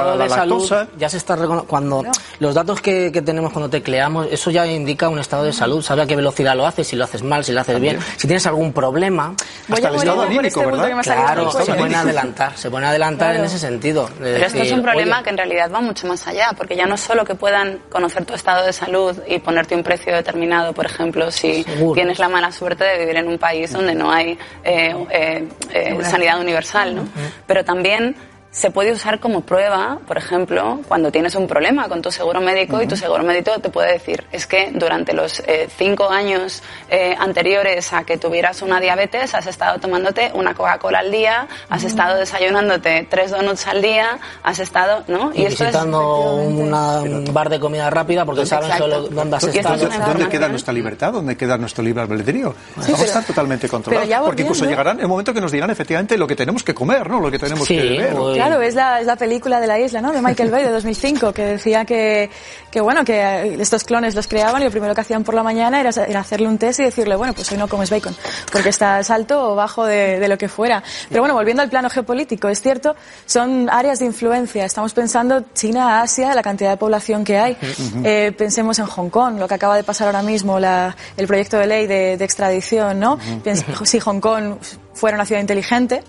a la de salud lactosa. Ya se está cuando los datos que, que tenemos cuando tecleamos, eso ya indica un estado de salud. Sabe a qué velocidad lo haces, si lo haces mal, si lo haces bien, si tienes algún problema. Voy Hasta a el estado anímico, este ¿verdad? Claro, se pueden adelantar, se pueden adelantar Claro. en ese sentido. de Pero esto es decir, un problema oye, que en realidad va mucho más allá, porque ya no solo que puedan conocer tu estado de salud y ponerte un precio determinado, por ejemplo, si Seguro. tienes la mala suerte de vivir en un país donde no hay eh, eh, eh, sanidad universal, ¿no? Pero también se puede usar como prueba, por ejemplo, cuando tienes un problema con tu seguro médico y tu seguro médico te puede decir, es que durante los eh, cinco años eh, anteriores a que tuvieras una diabetes has estado tomándote una Coca-Cola al día, has estado desayunándote tres donuts al día, has estado, ¿no? y esto es- visitando una- un bar de comida rápida porque saben solo dónde has Y esto es estado. ¿Dónde queda nuestra libertad? ¿Dónde queda nuestro libre albedrío? Vamos pero- a estar totalmente controlados. porque incluso llegarán el momento que nos dirán efectivamente lo que tenemos que comer, ¿no? Lo que tenemos Sí, que beber. o- Claro, es la, es la película de la isla, ¿no? De Michael Bay de 2005, que decía que, que bueno, que eh, estos clones los creaban y lo primero que hacían por la mañana era, era hacerle un test y decirle, bueno, pues hoy no comes bacon, porque estás alto o bajo de, de lo que fuera. Pero bueno, volviendo al plano geopolítico, es cierto, son áreas de influencia. Estamos pensando China, Asia, la cantidad de población que hay. Eh, pensemos en Hong Kong, lo que acaba de pasar ahora mismo, la- el proyecto de ley de, de extradición, ¿no? Pens- Si Hong Kong fuera una ciudad inteligente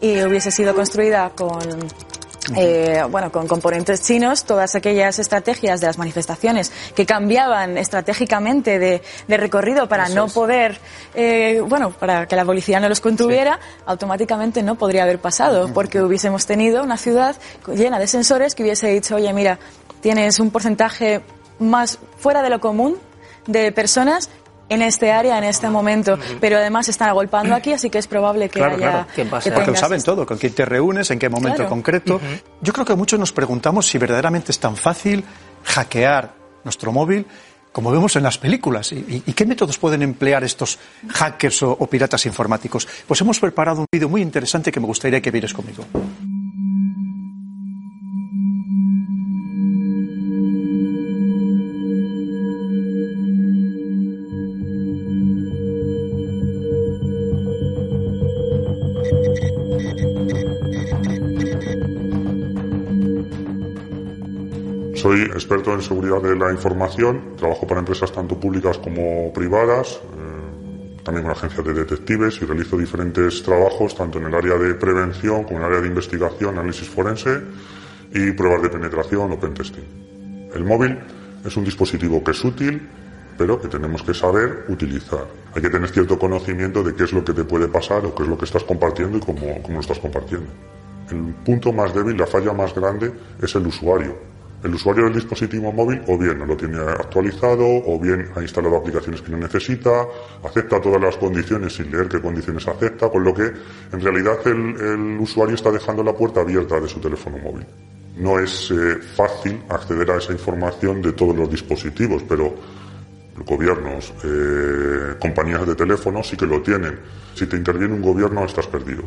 y hubiese sido construida con eh, bueno, con componentes chinos, todas aquellas estrategias de las manifestaciones que cambiaban estratégicamente de, de recorrido para no poder, eh, bueno, para que la policía no los contuviera, automáticamente no podría haber pasado, porque hubiésemos tenido una ciudad llena de sensores que hubiese dicho, oye, mira, tienes un porcentaje más fuera de lo común de personas en este área, en este momento, pero además están agolpando aquí, así que es probable que Claro, haya claro. ¿Qué pasa? que Porque lo saben esto. todo, con quién te reúnes, en qué momento Claro. concreto. Yo creo que muchos nos preguntamos si verdaderamente es tan fácil hackear nuestro móvil como vemos en las películas. ¿Y, qué métodos pueden emplear estos hackers o, o piratas informáticos? Pues hemos preparado un vídeo muy interesante que me gustaría que vieres conmigo. Soy experto en seguridad de la información, trabajo para empresas tanto públicas como privadas, eh, también con agencias de detectives y realizo diferentes trabajos tanto en el área de prevención como en el área de investigación, análisis forense y pruebas de penetración o pentesting. El móvil es un dispositivo que es útil, pero que tenemos que saber utilizar. Hay que tener cierto conocimiento de qué es lo que te puede pasar o qué es lo que estás compartiendo y cómo, cómo lo estás compartiendo. El punto más débil, la falla más grande, es el usuario. El usuario del dispositivo móvil o bien no lo tiene actualizado o bien ha instalado aplicaciones que no necesita, acepta todas las condiciones sin leer qué condiciones acepta, con lo que en realidad el, usuario está dejando la puerta abierta de su teléfono móvil. No es eh, fácil acceder a esa información de todos los dispositivos, pero gobiernos, eh, compañías de teléfono sí que lo tienen. Si te interviene un gobierno estás perdido.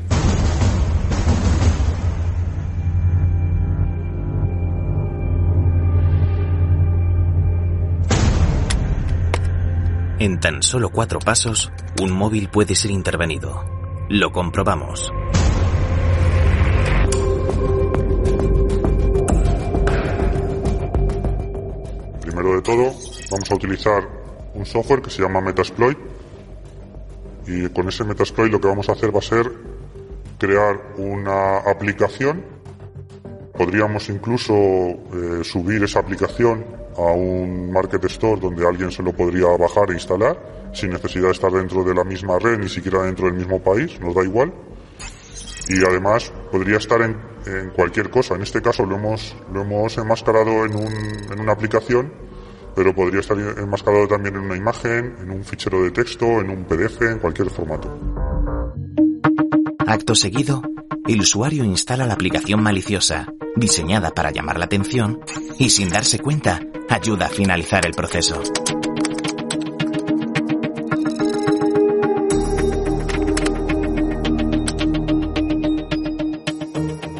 En tan solo cuatro pasos, un móvil puede ser intervenido. Lo comprobamos. Primero de todo, vamos a utilizar un software que se llama Metasploit. Y con ese Metasploit lo que vamos a hacer va a ser crear una aplicación. Podríamos incluso eh, subir esa aplicación a un Market Store donde alguien se lo podría bajar e instalar sin necesidad de estar dentro de la misma red, ni siquiera dentro del mismo país, nos da igual. Y además podría estar en, en cualquier cosa. En este caso lo hemos, lo hemos enmascarado en, un, en una aplicación, pero podría estar enmascarado también en una imagen, en un fichero de texto, en un PDF, en cualquier formato. Acto seguido, el usuario instala la aplicación maliciosa, diseñada para llamar la atención, y sin darse cuenta, ayuda a finalizar el proceso.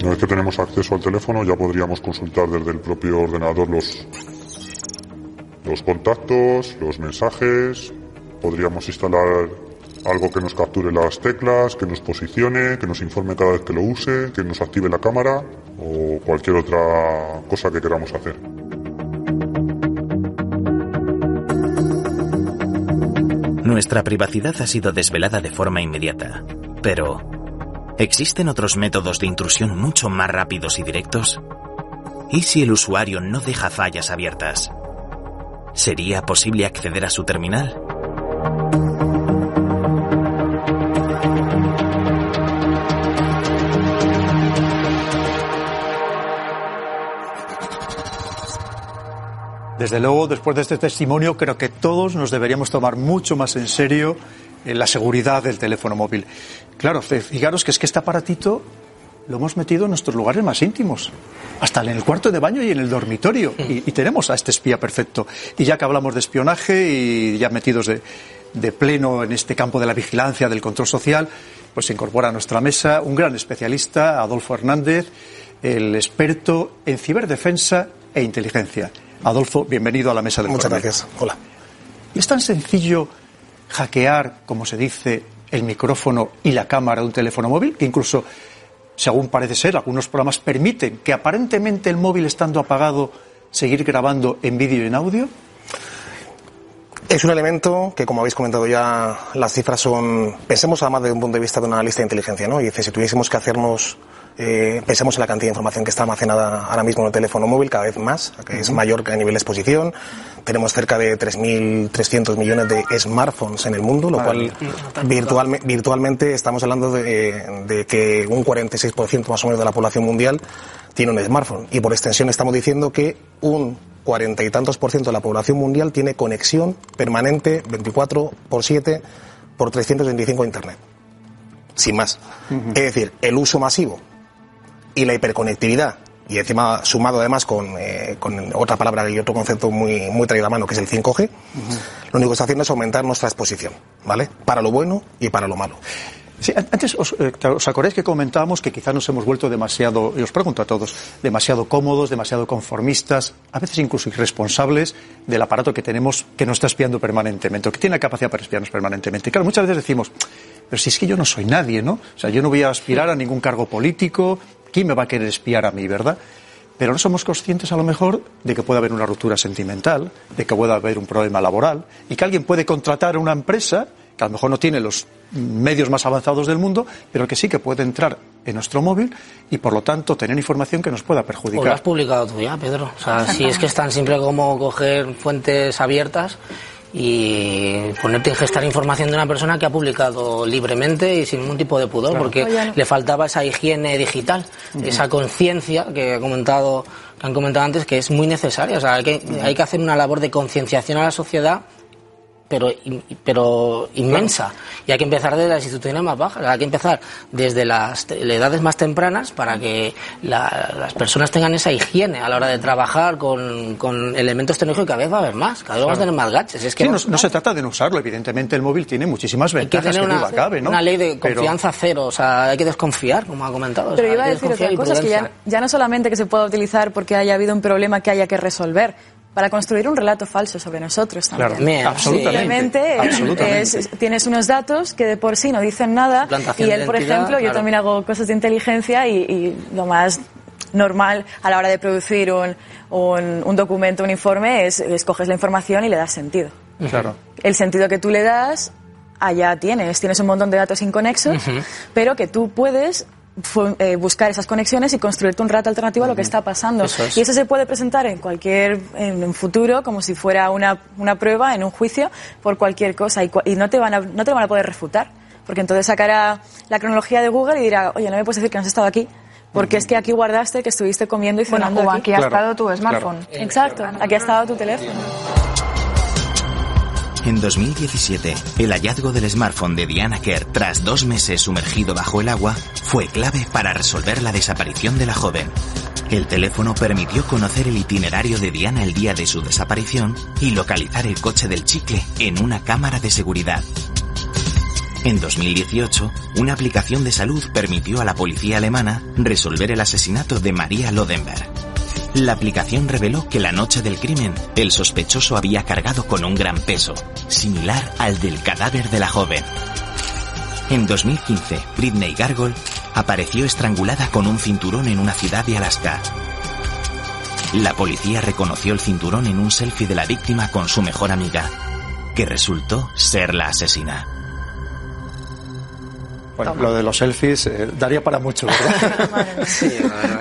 Una vez que tenemos acceso al teléfono ya podríamos consultar desde el propio ordenador los, los contactos, los mensajes, podríamos instalar algo que nos capture las teclas, que nos posicione, que nos informe cada vez que lo use, que nos active la cámara o cualquier otra cosa que queramos hacer. Nuestra privacidad ha sido desvelada de forma inmediata, pero ¿existen otros métodos de intrusión mucho más rápidos y directos? ¿Y si el usuario no deja fallas abiertas? ¿Sería posible acceder a su terminal? Desde luego, después de este testimonio, creo que todos nos deberíamos tomar mucho más en serio eh, la seguridad del teléfono móvil. Claro, fijaros que es que este aparatito lo hemos metido en nuestros lugares más íntimos, hasta en el cuarto de baño y en el dormitorio, y, tenemos a este espía perfecto. Y ya que hablamos de espionaje y ya metidos de, de pleno en este campo de la vigilancia, del control social, pues se incorpora a nuestra mesa un gran especialista, Adolfo Hernández, el experto en ciberdefensa e inteligencia. Adolfo, bienvenido a la mesa del Muchas gracias. Hola. ¿Es tan sencillo hackear, como se dice, el micrófono y la cámara de un teléfono móvil? Que incluso, según parece ser, algunos programas permiten que aparentemente el móvil estando apagado seguir grabando en vídeo y en audio. Es un elemento que, como habéis comentado ya, las cifras son. Pensemos además desde un punto de vista de una lista de inteligencia, ¿no? Y dice, si tuviésemos que hacernos. Eh, pensemos en la cantidad de información que está almacenada ahora mismo en el teléfono móvil, cada vez más, que es mayor que a nivel de exposición. Tenemos cerca de 3.300 millones de smartphones en el mundo, lo cual virtualme- virtualmente estamos hablando de, de que un 46% más o menos de la población mundial tiene un smartphone. Y por extensión estamos diciendo que un cuarenta y tantos por ciento de la población mundial tiene conexión permanente 24 por 7 por 325 a Internet. Sin más. Es decir, el uso masivo y la hiperconectividad, y encima sumado además con, eh, con otra palabra y otro concepto muy, muy traído a mano, que es el 5G, lo único que está haciendo es aumentar nuestra exposición, ¿vale? Para lo bueno y para lo malo. Sí, an- antes os, eh, ¿os acordáis que comentábamos que quizás nos hemos vuelto demasiado, y os pregunto a todos, demasiado cómodos, demasiado conformistas, a veces incluso irresponsables del aparato que tenemos que nos está espiando permanentemente, o que tiene la capacidad para espiarnos permanentemente. Claro, muchas veces decimos, pero si es que yo no soy nadie, ¿no? O sea, yo no voy a aspirar a ningún cargo político, ¿quién me va a querer espiar a mí, verdad? Pero no somos conscientes a lo mejor de que puede haber una ruptura sentimental, de que puede haber un problema laboral y que alguien puede contratar a una empresa que a lo mejor no tiene los medios más avanzados del mundo, pero que sí que puede entrar en nuestro móvil y por lo tanto tener información que nos pueda O lo has perjudicar. publicado tú ya, Pedro. O sea, si es que es tan simple como coger fuentes abiertas y ponerte a gestar información de una persona que ha publicado libremente y sin ningún tipo de pudor, Claro. porque Oye, no. le faltaba esa higiene digital, esa conciencia que ha comentado que han comentado antes que es muy necesaria. O sea, hay que, hay que hacer una labor de concienciación a la sociedad pero in- pero inmensa. Y hay que empezar desde las instituciones más bajas. Hay que empezar desde las edades más tempranas para que la- las personas tengan esa higiene a la hora de trabajar con, con elementos tecnológicos que cada vez va a haber más cada vez vamos a tener más gadgets es que Sí, no, se trata de no usarlo, evidentemente el móvil tiene muchísimas hay que ventajas tener que una, duda cabe, ¿no? una ley de Pero- confianza cero. O sea hay que desconfiar como ha comentado. O Pero sea, iba a decir otra cosa, es que ya, ya no solamente que se pueda utilizar porque haya habido un problema que haya que resolver, para construir un relato falso sobre nosotros también. Claro, Bien, absolutamente, Simplemente, absolutamente. es- tienes unos datos que de por sí no dicen nada y él, por ejemplo, yo también hago cosas de inteligencia y, y lo más normal a la hora de producir un, un, un documento, un informe, es escoges la información y le das sentido. Claro. El sentido que tú le das, allá tienes. Tienes un montón de datos inconexos, pero que tú puedes eh, buscar esas conexiones y construirte un rato alternativo a lo que está pasando. Eso es. Y eso se puede presentar en cualquier, en un futuro, como si fuera una, una prueba, en un juicio, por cualquier cosa. Y, y no, te van a, no te van a poder refutar. Porque entonces sacará la cronología de Google y dirá, oye, no me puedes decir que no has estado aquí. Porque es que aquí guardaste que estuviste comiendo y Bueno, cenando o aquí ha Claro, estado tu smartphone. claro. Exacto, aquí ha estado tu teléfono. En 2017, el hallazgo del smartphone de Diana Kerr tras dos meses sumergido bajo el agua fue clave para resolver la desaparición de la joven. El teléfono permitió conocer el itinerario de Diana el día de su desaparición y localizar el coche del chicle en una cámara de seguridad. En 2018, una aplicación de salud permitió a la policía alemana resolver el asesinato de María Lodenberg. La aplicación reveló que la noche del crimen, el sospechoso había cargado con un gran peso, similar al del cadáver de la joven. En 2015, Britney Gargol apareció estrangulada con un cinturón en una ciudad de Alaska. La policía reconoció el cinturón en un selfie de la víctima con su mejor amiga, que resultó ser la asesina. Bueno, lo de los selfies eh, daría para mucho, ¿verdad? sí,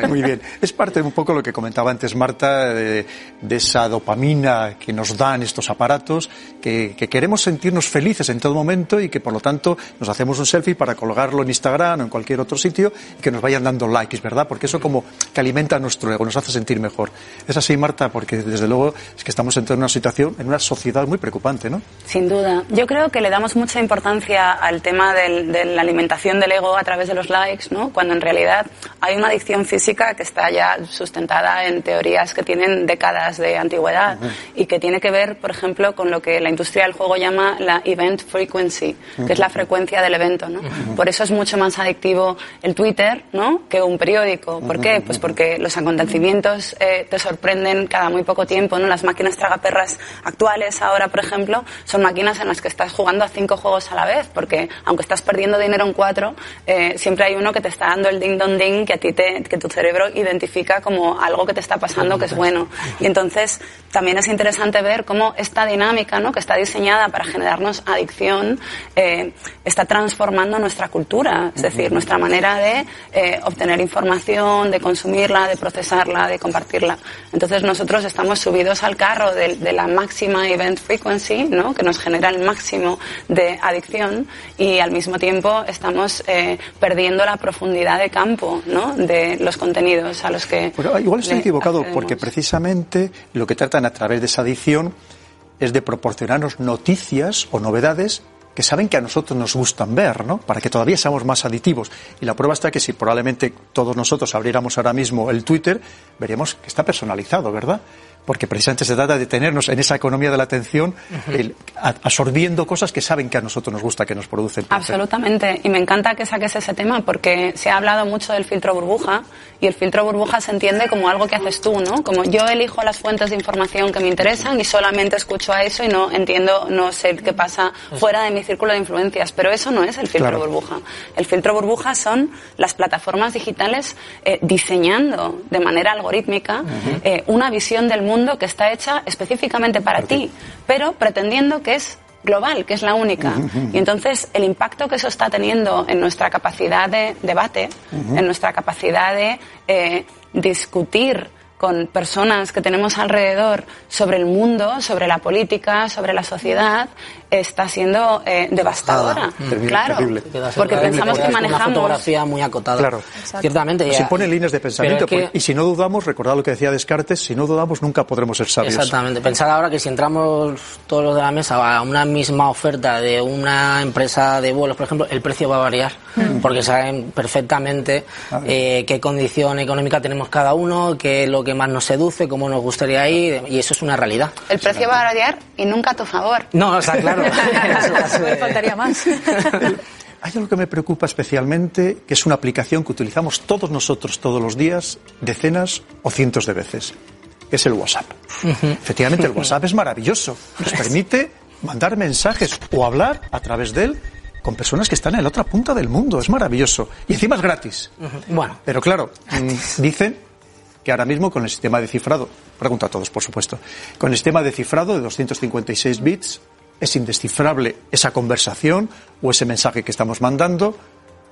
Muy bien. Es parte un poco lo que comentaba antes Marta, de, de esa dopamina que nos dan estos aparatos, que, que, queremos sentirnos felices en todo momento y que por lo tanto nos hacemos un selfie para colgarlo en Instagram o en cualquier otro sitio y que nos vayan dando likes, ¿verdad? Porque eso como que alimenta nuestro ego, nos hace sentir mejor. Es así, Marta, porque desde luego es que estamos en una situación, en una sociedad muy preocupante, ¿no? Sin duda. Yo creo que le damos mucha importancia al tema del, de la alimentación del ego a través de los likes, ¿no? Cuando en realidad hay una adicción física que está ya sustentada en teorías que tienen décadas de antigüedad y que tiene que ver, por ejemplo, con lo que la industria del juego llama la event frequency, que es la frecuencia del evento, ¿no? Por eso es mucho más adictivo el Twitter, ¿no? Que un periódico. ¿Por qué? Pues porque los acontecimientos eh, te sorprenden cada muy poco tiempo, ¿no? Las máquinas tragaperras actuales ahora, por ejemplo, son máquinas en las que estás jugando a cinco juegos a la vez, porque aunque estás perdiendo dinero en cuatro, eh, siempre hay uno que te está dando el ding dong ding que a ti te, que tu cerebro identifica como algo que te está pasando que es bueno. Y entonces también es interesante ver cómo esta dinámica, ¿no? Que está diseñada para generarnos adicción, eh, está transformando nuestra cultura, es decir, nuestra manera de eh, obtener información, de consumirla, de procesarla, de compartirla. Entonces nosotros estamos subidos al carro de, de la máxima event frequency, ¿no? Que nos genera el máximo de adicción y al mismo tiempo estamos eh, perdiendo la profundidad de campo ¿no? de los contenidos a los que. Pero igual estoy equivocado, porque precisamente lo que tratan a través de esa adicción es de proporcionarnos noticias o novedades que saben que a nosotros nos gustan ver, ¿no? Para que todavía seamos más aditivos. Y la prueba está que si probablemente todos nosotros abriéramos ahora mismo el Twitter, veríamos que está personalizado, ¿verdad? Porque precisamente se trata de tenernos en esa economía de la atención, el, absorbiendo cosas que saben que a nosotros nos gusta, que nos producen. Absolutamente, y me encanta que saques ese tema porque se ha hablado mucho del filtro burbuja y el filtro burbuja se entiende como algo que haces tú, ¿no? Como yo elijo las fuentes de información que me interesan y solamente escucho a eso y no entiendo, no sé qué pasa fuera de mi círculo de influencias, pero eso no es el filtro claro. burbuja. El filtro burbuja son las plataformas digitales eh, diseñando de manera algorítmica uh -huh. eh, una visión del mundo que está hecha específicamente para, para ti, ti, pero pretendiendo que es global, que es la única. Uh -huh. Y entonces el impacto que eso está teniendo en nuestra capacidad de debate, uh -huh. en nuestra capacidad de eh, discutir con personas que tenemos alrededor sobre el mundo, sobre la política, sobre la sociedad, está siendo eh, devastadora. Terrible, claro, terrible. porque pensamos que manejamos una fotografía muy acotada. Claro. Ciertamente. Se pone líneas de pensamiento es que... y si no dudamos, recordad lo que decía Descartes, si no dudamos nunca podremos ser sabios. Exactamente. Pensar ahora que si entramos todos los de la mesa a una misma oferta de una empresa de vuelos, por ejemplo, el precio va a variar mm. porque saben perfectamente eh, qué condición económica tenemos cada uno, qué es lo que más nos seduce, cómo nos gustaría ir y eso es una realidad. El precio va a variar y nunca a tu favor. No, o sea, claro. Me faltaría más. Hay algo que me preocupa especialmente, que es una aplicación que utilizamos todos nosotros todos los días, decenas o cientos de veces. Es el WhatsApp. Uh -huh. Efectivamente, el WhatsApp es maravilloso. Nos permite mandar mensajes o hablar a través de él con personas que están en la otra punta del mundo. Es maravilloso. Y encima es gratis. Uh -huh. Bueno. Pero claro, dicen que ahora mismo con el sistema de cifrado, pregunta a todos, por supuesto, con el sistema de cifrado de 256 bits, es indescifrable esa conversación o ese mensaje que estamos mandando,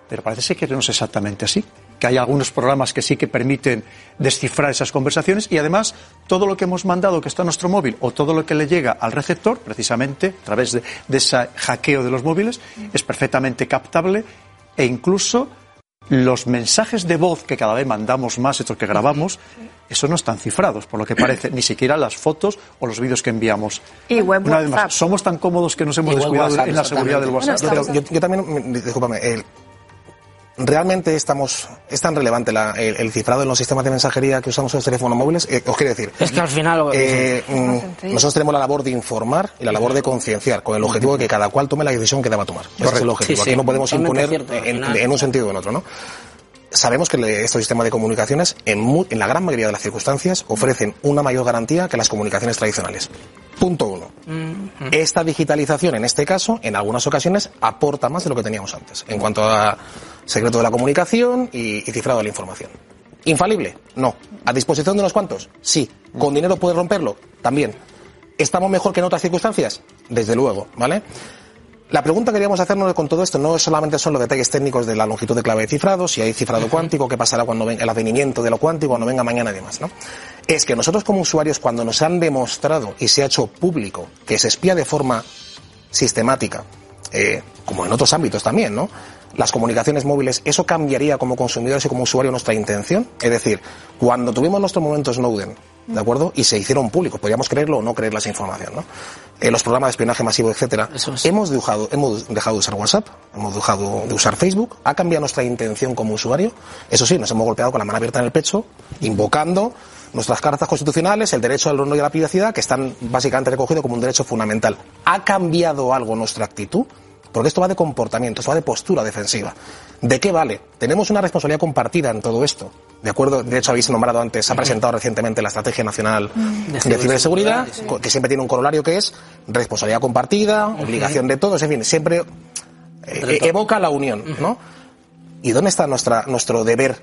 pero parece que no es exactamente así. Que hay algunos programas que sí que permiten descifrar esas conversaciones y además todo lo que hemos mandado que está en nuestro móvil o todo lo que le llega al receptor, precisamente a través de, de ese hackeo de los móviles, es perfectamente captable e incluso los mensajes de voz que cada vez mandamos más, estos que grabamos, eso no están cifrados, por lo que parece, ni siquiera las fotos o los vídeos que enviamos. Y web Una vez más, somos tan cómodos que nos hemos descuidado WhatsApp, en la seguridad del WhatsApp. Bueno, yo, yo, también, discúlpame, el, ¿realmente estamos, es tan relevante la- el, el cifrado en los sistemas de mensajería que usamos en los teléfonos móviles? Eh, os quiero decir, Es que al final... eh, mm, nosotros tenemos la labor de informar y la labor de concienciar, con el objetivo de que cada cual tome la decisión que deba tomar. Ese es el objetivo. Sí, sí. Aquí no podemos imponer cierto, en, en un sentido o en otro, ¿no? Sabemos que estos sistemas de comunicaciones, en, mu- en la gran mayoría de las circunstancias, ofrecen una mayor garantía que las comunicaciones tradicionales. Punto uno. Esta digitalización, en este caso, en algunas ocasiones, aporta más de lo que teníamos antes, en cuanto a secreto de la comunicación y, y cifrado de la información. ¿Infalible? No. ¿A disposición de unos cuantos? Sí. ¿Con dinero puedes romperlo? También. ¿Estamos mejor que en otras circunstancias? Desde luego, ¿vale? La pregunta que queríamos hacernos con todo esto no solamente son los detalles técnicos de la longitud de clave de cifrado, si hay cifrado cuántico, qué pasará cuando venga el advenimiento de lo cuántico, cuando venga mañana y demás, ¿no? Es que nosotros como usuarios, cuando nos han demostrado y se ha hecho público que se espía de forma sistemática, eh, como en otros ámbitos también, ¿no? Las comunicaciones móviles, ¿eso cambiaría como consumidores y como usuarios nuestra intención? Es decir, cuando tuvimos nuestro momento Snowden, ¿de acuerdo? Y se hicieron públicos, podríamos creerlo o no creer esa información, ¿no? Eh, los programas de espionaje masivo, etcétera. Hemos dejado, hemos dejado de usar WhatsApp, hemos dejado de usar Facebook, ha cambiado nuestra intención como usuario. Eso sí, nos hemos golpeado con la mano abierta en el pecho, invocando nuestras cartas constitucionales, el derecho al honor y a la privacidad, que están básicamente recogidos como un derecho fundamental. ¿Ha cambiado algo nuestra actitud? Porque esto va de comportamiento, esto va de postura defensiva. ¿De qué vale? Tenemos una responsabilidad compartida en todo esto. De acuerdo, de hecho habéis nombrado antes, se ha presentado recientemente la Estrategia Nacional de Ciberseguridad, que siempre tiene un corolario que es responsabilidad compartida, obligación de todos, en fin, siempre eh, evoca la unión, ¿no? ¿Y dónde está nuestra, nuestro deber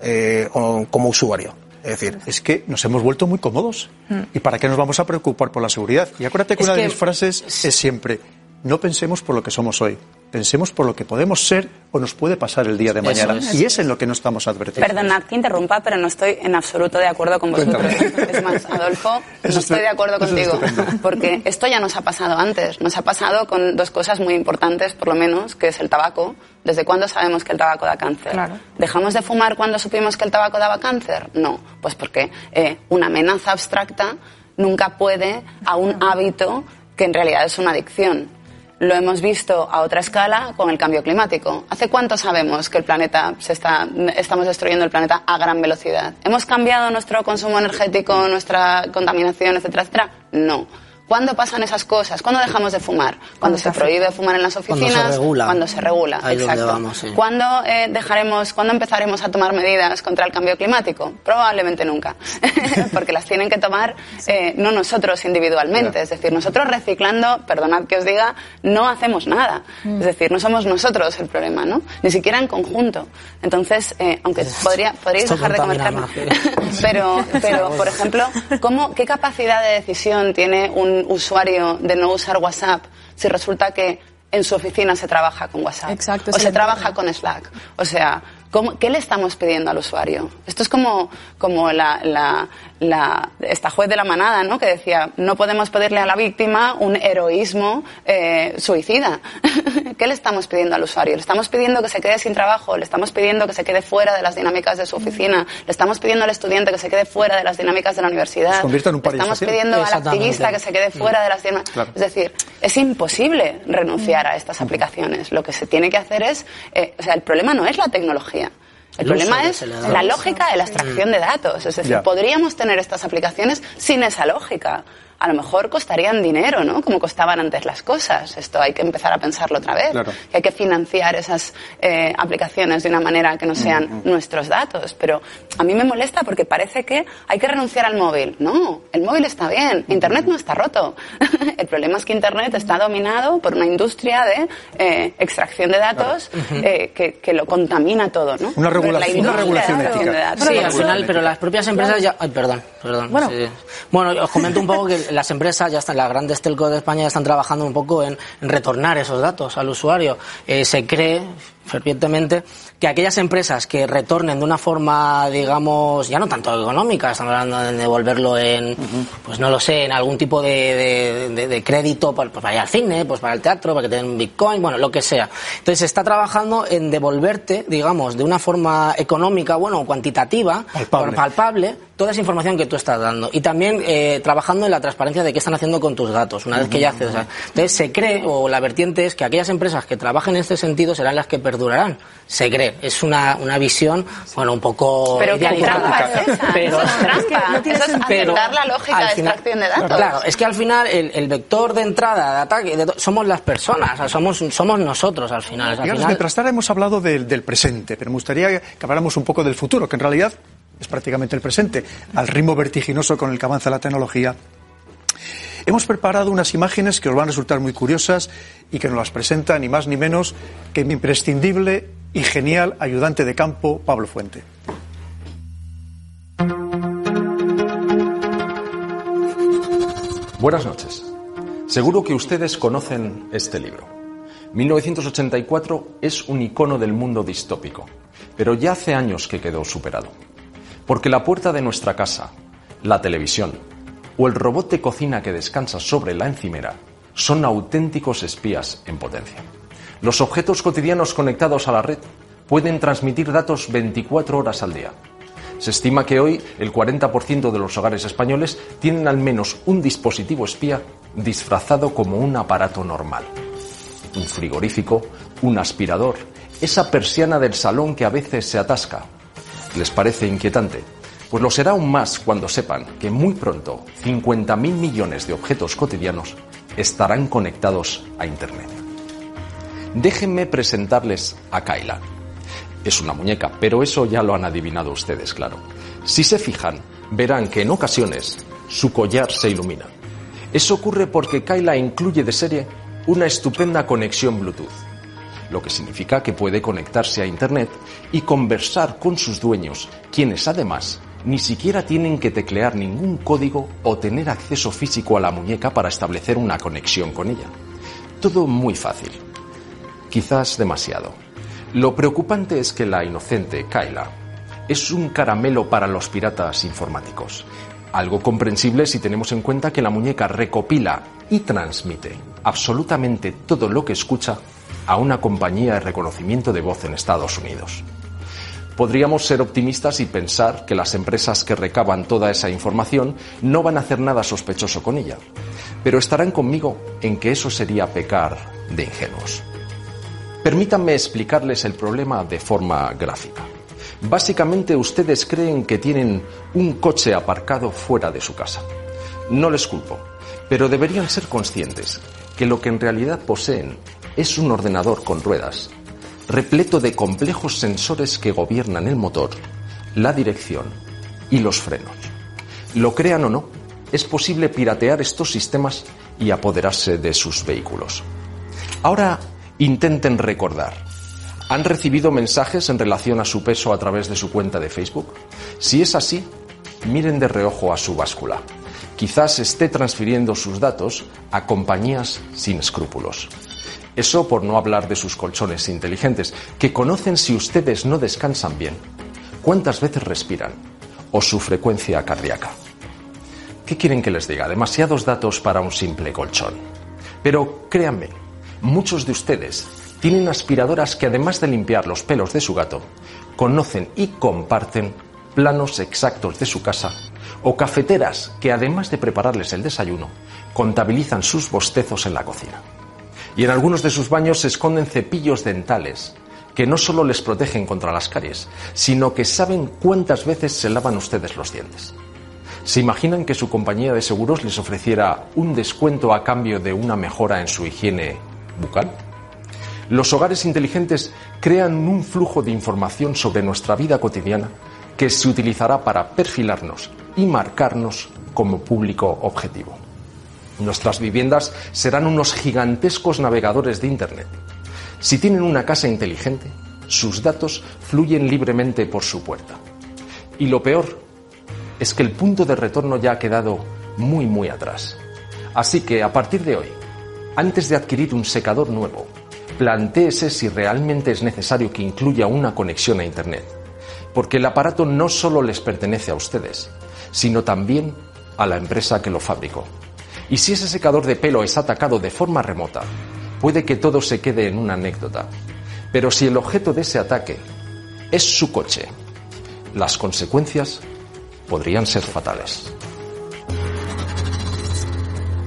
eh, como usuario? Es decir, es que nos hemos vuelto muy cómodos. ¿Y para qué nos vamos a preocupar por la seguridad? Y acuérdate que Es una de mis frases es siempre, no pensemos por lo que somos hoy, pensemos por lo que podemos ser o nos puede pasar el día de mañana. es. Y es en lo que no estamos advertidos. Perdonad que interrumpa, pero no estoy en absoluto de acuerdo con vosotros. Es más, Adolfo, no estoy de acuerdo es contigo. Porque esto ya nos ha pasado antes. Nos ha pasado con dos cosas muy importantes, por lo menos, que es el tabaco. ¿Desde cuándo sabemos que el tabaco da cáncer? ¿Dejamos de fumar cuando supimos que el tabaco daba cáncer? No. Pues porque eh, una amenaza abstracta nunca puede a un hábito que en realidad es una adicción. Lo hemos visto a otra escala con el cambio climático. ¿Hace cuánto sabemos que el planeta se está, estamos destruyendo el planeta a gran velocidad? ¿Hemos cambiado nuestro consumo energético, nuestra contaminación, etcétera, etcétera? No. ¿Cuándo pasan esas cosas? ¿Cuándo dejamos de fumar? Cuando se prohíbe fumar en las Cuando oficinas. se regula. Cuando se regula, Ahí exacto. vamos, sí. ¿Cuándo eh, dejaremos, cuándo empezaremos a tomar medidas contra el cambio climático? Probablemente nunca, porque las tienen que tomar eh, no nosotros individualmente. Es decir, nosotros reciclando, perdonad que os diga, no hacemos nada. Mm. Es decir, no somos nosotros el problema, ¿no? Ni siquiera en conjunto. Entonces, eh, aunque podría, podríais Esto dejar de comer carne, pero, pero por ejemplo, ¿cómo, ¿qué capacidad de decisión tiene un usuario de no usar WhatsApp si resulta que en su oficina se trabaja con WhatsApp? Exacto, o se trabaja con Slack. O sea, ¿cómo- ¿qué le estamos pidiendo al usuario? Esto es como, como la, la- la- esta juez de la manada, ¿no? Que decía, no podemos pedirle a la víctima un heroísmo eh, suicida. ¿Qué le estamos pidiendo al usuario? ¿Le estamos pidiendo que se quede sin trabajo? ¿Le estamos pidiendo que se quede fuera de las dinámicas de su oficina? ¿Le estamos pidiendo al estudiante que se quede fuera de las dinámicas de la universidad? Se en un ¿Le estamos pidiendo al activista que se quede fuera de las dinámicas? Claro. Es decir, es imposible renunciar a estas aplicaciones. Lo que se tiene que hacer es, eh, o sea, el problema no es la tecnología. El, El problema es la lógica de la extracción de datos. Es decir, podríamos tener estas aplicaciones sin esa lógica. A lo mejor costarían dinero, ¿no? Como costaban antes las cosas. Esto hay que empezar a pensarlo otra vez. Claro. Que hay que financiar esas eh, aplicaciones de una manera que no sean nuestros datos. Pero a mí me molesta porque parece que hay que renunciar al móvil. No, el móvil está bien. Internet no está roto. el problema es que Internet está dominado por una industria de eh, extracción de datos eh, que, que lo contamina todo, ¿no? Una regulación- una regulación ética. Sí, al final, pero las propias empresas ya... Ay, perdón, perdón. Bueno. sí. Bueno, os comento un poco que las empresas ya están, las grandes telcos de España ya están trabajando un poco en, retornar esos datos al usuario. Eh, se cree fervientemente que aquellas empresas que retornen de una forma, digamos, ya no tanto económica, estamos hablando de devolverlo en, pues no lo sé, en algún tipo de, de- de- de crédito para, pues para ir al cine, pues para el teatro, para que te den bitcoin, bueno, lo que sea. Entonces se está trabajando en devolverte, digamos, de una forma económica, bueno, cuantitativa, Palpable. palpable, toda esa información que tú estás dando. Y también eh, trabajando en la transparencia de qué están haciendo con tus datos, una vez que ya haces. o sea, Entonces se cree, o la vertiente es que aquellas empresas que trabajen en este sentido serán las que perdurarán. Se cree. Es una, una visión, bueno, un poco Pero qué idealizada. trampa es esa. Pero- Eso es trampa. no tiene Eso es aceptar la lógica de final- extracción de datos. Claro, es que al final el, el vector de entrada, de ataque, de somos las personas, o sea, somos, somos nosotros al final. Al Digamos, final- mientras ahora hemos hablado del, del presente, pero me gustaría que habláramos un poco del futuro, que en realidad es prácticamente el presente, al ritmo vertiginoso con el que avanza la tecnología. Hemos preparado unas imágenes que os van a resultar muy curiosas y que nos las presenta ni más ni menos que mi imprescindible y genial ayudante de campo, Pablo Fuente. Buenas noches. Seguro que ustedes conocen este libro. 1984 es un icono del mundo distópico, pero ya hace años que quedó superado. Porque la puerta de nuestra casa, la televisión o el robot de cocina que descansa sobre la encimera son auténticos espías en potencia. Los objetos cotidianos conectados a la red pueden transmitir datos 24 horas al día. Se estima que hoy el 40% de los hogares españoles tienen al menos un dispositivo espía disfrazado como un aparato normal. Un frigorífico, un aspirador, esa persiana del salón que a veces se atasca. ¿Les parece inquietante? Pues lo será aún más cuando sepan que muy pronto 50.000 millones de objetos cotidianos estarán conectados a Internet. Déjenme presentarles a Kyla. Es una muñeca, pero eso ya lo han adivinado ustedes, claro. Si se fijan, verán que en ocasiones su collar se ilumina. Eso ocurre porque Kyla incluye de serie una estupenda conexión Bluetooth, lo que significa que puede conectarse a Internet y conversar con sus dueños, quienes además ni siquiera tienen que teclear ningún código o tener acceso físico a la muñeca para establecer una conexión con ella. Todo muy fácil. Quizás demasiado. Lo preocupante es que la inocente Kyla es un caramelo para los piratas informáticos. Algo comprensible si tenemos en cuenta que la muñeca recopila y transmite absolutamente todo lo que escucha a una compañía de reconocimiento de voz en Estados Unidos. Podríamos ser optimistas y pensar que las empresas que recaban toda esa información no van a hacer nada sospechoso con ella. Pero estarán conmigo en que eso sería pecar de ingenuos. Permítanme explicarles el problema de forma gráfica. Básicamente ustedes creen que tienen un coche aparcado fuera de su casa. No les culpo, pero deberían ser conscientes que lo que en realidad poseen es un ordenador con ruedas, repleto de complejos sensores que gobiernan el motor, la dirección y los frenos. Lo crean o no, es posible piratear estos sistemas y apoderarse de sus vehículos. Ahora intenten recordar. ¿Han recibido mensajes en relación a su peso a través de su cuenta de Facebook? Si es así, miren de reojo a su báscula. Quizás esté transfiriendo sus datos a compañías sin escrúpulos. Eso por no hablar de sus colchones inteligentes, que conocen si ustedes no descansan bien, cuántas veces respiran o su frecuencia cardíaca. ¿Qué quieren que les diga? Demasiados datos para un simple colchón. Pero créanme, muchos de ustedes tienen aspiradoras que además de limpiar los pelos de su gato, conocen y comparten planos exactos de su casa o cafeteras que además de prepararles el desayuno, contabilizan sus bostezos en la cocina. Y en algunos de sus baños se esconden cepillos dentales que no solo les protegen contra las caries, sino que saben cuántas veces se lavan ustedes los dientes. ¿Se imaginan que su compañía de seguros les ofreciera un descuento a cambio de una mejora en su higiene bucal? Los hogares inteligentes crean un flujo de información sobre nuestra vida cotidiana que se utilizará para perfilarnos y marcarnos como público objetivo. Nuestras viviendas serán unos gigantescos navegadores de Internet. Si tienen una casa inteligente, sus datos fluyen libremente por su puerta. Y lo peor es que el punto de retorno ya ha quedado muy, muy atrás. Así que a partir de hoy, antes de adquirir un secador nuevo, plantéese si realmente es necesario que incluya una conexión a Internet. Porque el aparato no solo les pertenece a ustedes, sino también a la empresa que lo fabricó. Y si ese secador de pelo es atacado de forma remota, puede que todo se quede en una anécdota. Pero si el objeto de ese ataque es su coche, las consecuencias podrían ser fatales.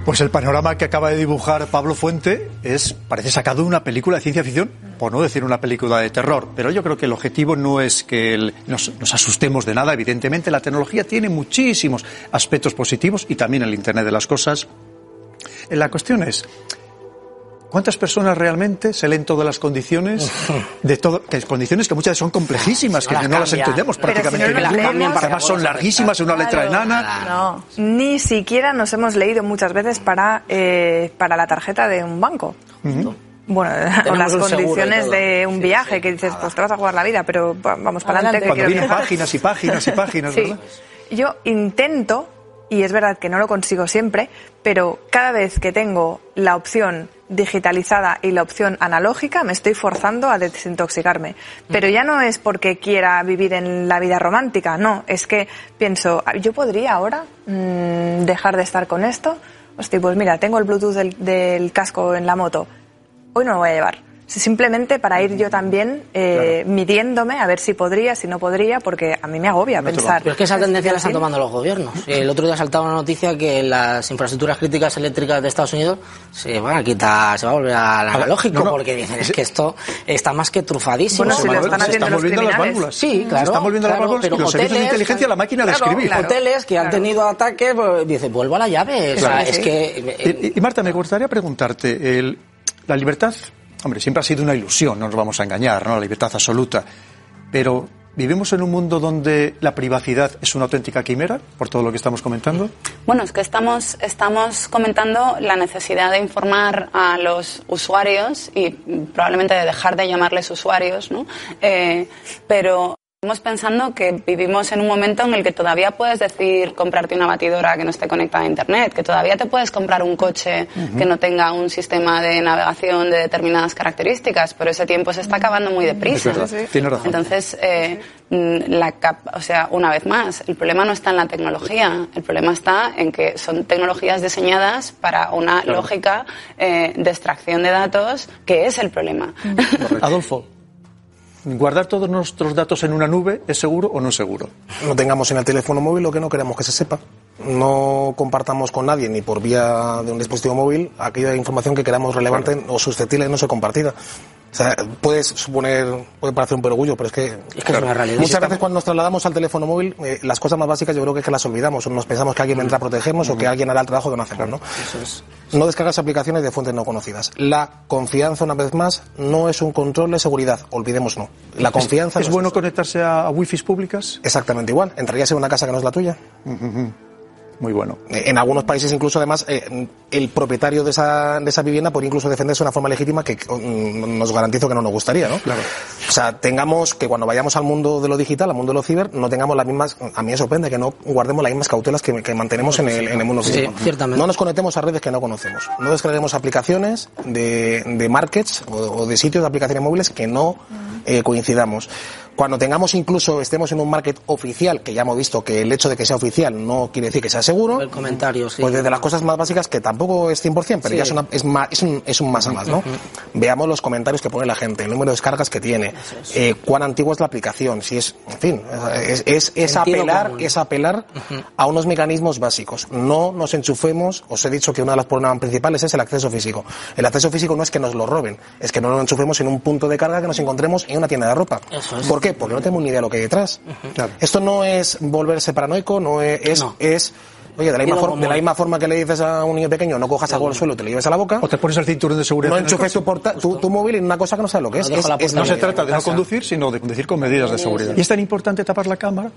Pues el panorama que acaba de dibujar Pablo Fuente es, parece sacado de una película de ciencia ficción, por no decir una película de terror. Pero yo creo que el objetivo no es que nos, nos asustemos de nada. Evidentemente, la tecnología tiene muchísimos aspectos positivos y también el Internet de las cosas. La cuestión es, ¿cuántas personas realmente se leen todas las condiciones de todo, que condiciones que muchas son complejísimas, que no las entendemos Pero si prácticamente no las ninguna, leemos- además son larguísimas, en una letra Claro. enana. No, ni siquiera nos hemos leído muchas veces para, eh, para la tarjeta de un banco. Bueno, o las condiciones de un viaje que dices, pues te vas a jugar la vida, pero va- vamos para adelante. Cuando vienen viajar. páginas y páginas y páginas, Sí. ¿verdad? Yo intento, y es verdad que no lo consigo siempre, pero cada vez que tengo la opción digitalizada y la opción analógica, me estoy forzando a desintoxicarme. Pero ya no es porque quiera vivir en la vida romántica, no, es que pienso, "Ah, ¿yo podría ahora mm, dejar de estar con esto? Hostia, pues mira, tengo el Bluetooth del, del casco en la moto, hoy no lo voy a llevar. Simplemente para ir yo también eh, midiéndome a ver si podría, si no podría, porque a mí me agobia pensar. Pero es que esa tendencia la están tomando los gobiernos. El otro día saltaba una noticia que las infraestructuras críticas eléctricas de Estados Unidos se van a quitar, se va a volver al analógico, no, no. porque dicen, es que esto está más que trufadísimo. Bueno, si lo están se están volviendo las válvulas. Sí, Se claro. están volviendo las claro, válvulas y pero los servicios de hoteles inteligencia que- la máquina de claro, escribir. Hoteles que han tenido ataques, pues, dice, vuelvo a la llave. O sea, es que... Y, y, Marta, me gustaría preguntarte, el- la libertad, hombre, siempre ha sido una ilusión, no nos vamos a engañar, ¿no? La libertad absoluta. Pero ¿vivimos en un mundo donde la privacidad es una auténtica quimera, por todo lo que estamos comentando? Bueno, es que estamos, estamos comentando la necesidad de informar a los usuarios y probablemente de dejar de llamarles usuarios, ¿no? Eh, pero estamos pensando que vivimos en un momento en el que todavía puedes decir comprarte una batidora que no esté conectada a Internet, que todavía te puedes comprar un coche que no tenga un sistema de navegación de determinadas características, pero ese tiempo se está acabando muy deprisa. Es tiene razón. Entonces, eh, mm, la cap- o sea, una vez más, el problema no está en la tecnología, el problema está en que son tecnologías diseñadas para una Claro. lógica eh, de extracción de datos, que es el problema. Adolfo, ¿guardar todos nuestros datos en una nube es seguro o no es seguro? no tengamos en el teléfono móvil lo que no queremos que se sepa. No compartamos con nadie, ni por vía de un dispositivo móvil, aquella información que queramos relevante o susceptible de no ser compartida. O sea, puedes suponer, puede parecer un perogullo, pero es que, que es una realidad. muchas veces cuando nos trasladamos al teléfono móvil, eh, las cosas más básicas yo creo que es que las olvidamos, o nos pensamos que alguien vendrá a protegernos o que alguien hará el trabajo que no hacemos, ¿no? No descargas aplicaciones de fuentes no conocidas. La confianza, una vez más, no es un control de seguridad, olvidémoslo. La confianza ¿Es, no bueno conectarse a, a wifi públicas? Exactamente igual. ¿Entrarías en una casa que no es la tuya? Muy bueno. Eh, En algunos países incluso además eh, el propietario de esa, de esa vivienda podría incluso defenderse de una forma legítima que mm, nos garantizo que no nos gustaría, ¿no? Claro. O sea, tengamos que cuando vayamos al mundo de lo digital, al mundo de lo ciber, no tengamos las mismas, a mí me sorprende que no guardemos las mismas cautelas que, que mantenemos en el, en el mundo Sí, físico. ciertamente. No nos conectemos a redes que no conocemos. No descarguemos aplicaciones de, de markets o, o de sitios de aplicaciones móviles que no eh, coincidamos. Cuando tengamos incluso, estemos en un market oficial, que ya hemos visto que el hecho de que sea oficial no quiere decir que sea seguro, El comentario, sí. pues desde las cosas más básicas, que tampoco es 100%, pero Sí. ya es, una- es, más, es, un, es un más a más, ¿no? Veamos los comentarios que pone la gente, el número de descargas que tiene, eh, cuán antigua es la aplicación, si es, en fin, es, es, apelar, común. es apelar a unos mecanismos básicos. No nos enchufemos, os he dicho que una de las problemas principales es el acceso físico. El acceso físico no es que nos lo roben, es que no nos enchufemos en un punto de carga que nos encontremos en una tienda de ropa. Eso es. ¿Por qué? Porque no tenemos ni idea de lo que hay detrás. Esto no es volverse paranoico, no es, es, es Oye, de la, misma Sentido for- de la común. misma forma que le dices a un niño pequeño, no cojas algo al suelo y te lo lleves a la boca. O te pones el cinturón de seguridad. No enchufes tu, porta- tu, tu móvil en una cosa que no sabes lo que es. Es- es- no se trata de no conducir, sino de conducir con medidas de seguridad. ¿Y es tan importante tapar la cámara?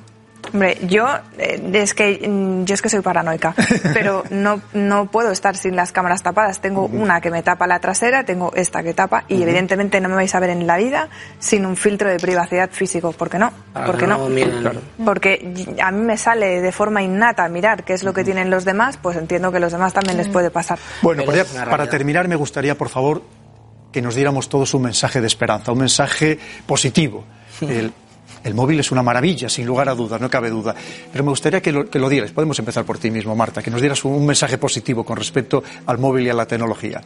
Hombre, yo eh, es que mm, yo es que soy paranoica, pero no no puedo estar sin las cámaras tapadas. Tengo una que me tapa la trasera, tengo esta que tapa y evidentemente no me vais a ver en la vida sin un filtro de privacidad físico. ¿Por qué no? Claro. Porque a mí me sale de forma innata mirar qué es lo que tienen los demás, pues entiendo que a los demás también les puede pasar. Bueno, pues ya, para terminar me gustaría, por favor, que nos diéramos todos un mensaje de esperanza, un mensaje positivo. El, el móvil es una maravilla, sin lugar a dudas, no cabe duda. Pero me gustaría que lo, que lo dieras. Podemos empezar por ti mismo, Marta, que nos dieras un, un mensaje positivo con respecto al móvil y a la tecnología.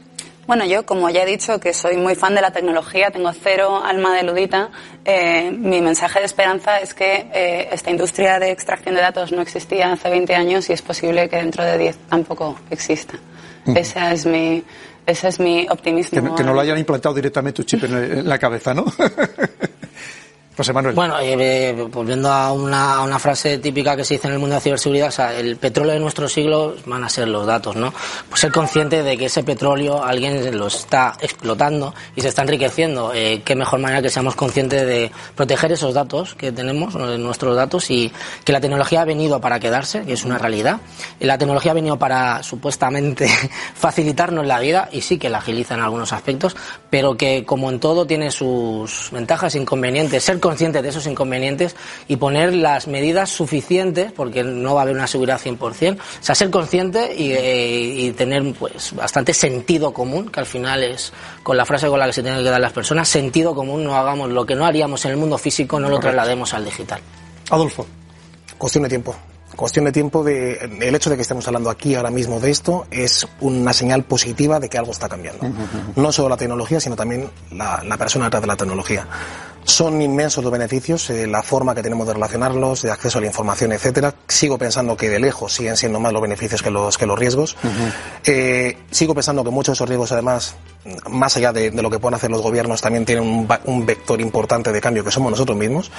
Bueno, yo, como ya he dicho, que soy muy fan de la tecnología, tengo cero alma de ludita, eh, mi mensaje de esperanza es que eh, esta industria de extracción de datos no existía hace 20 años y es posible que dentro de 10 tampoco exista. Esa es mi, ese es mi optimismo. Que, que no lo hayan implantado directamente un chip en la cabeza, ¿no? José Manuel. Bueno, eh, eh, volviendo a una, a una frase típica que se dice en el mundo de la ciberseguridad, o sea, el petróleo de nuestro siglo van a ser los datos, ¿no? Pues ser consciente de que ese petróleo alguien lo está explotando y se está enriqueciendo. Eh, qué mejor manera que seamos conscientes de proteger esos datos que tenemos, eh, nuestros datos, y que la tecnología ha venido para quedarse, que es una realidad. La tecnología ha venido para supuestamente facilitarnos la vida y sí que la agiliza en algunos aspectos, pero que como en todo tiene sus ventajas e inconvenientes. Ser consciente de esos inconvenientes y poner las medidas suficientes, porque no va a haber una seguridad 100%, o sea, ser consciente y, eh, y tener pues bastante sentido común, que al final es con la frase con la que se tienen que dar las personas, sentido común, no hagamos lo que no haríamos en el mundo físico, no lo Correcto. traslademos al digital. Adolfo. Cuestión de tiempo. Cuestión de tiempo de el hecho de que estemos hablando aquí ahora mismo de esto es una señal positiva de que algo está cambiando. No solo la tecnología, sino también la, la persona detrás de la tecnología. Son inmensos los beneficios, eh, la forma que tenemos de relacionarlos, de acceso a la información, etcétera. Sigo pensando que de lejos siguen siendo más los beneficios que los que los riesgos. Eh, sigo pensando que muchos de esos riesgos, además, más allá de, de lo que puedan hacer los gobiernos, también tienen un, un vector importante de cambio que somos nosotros mismos.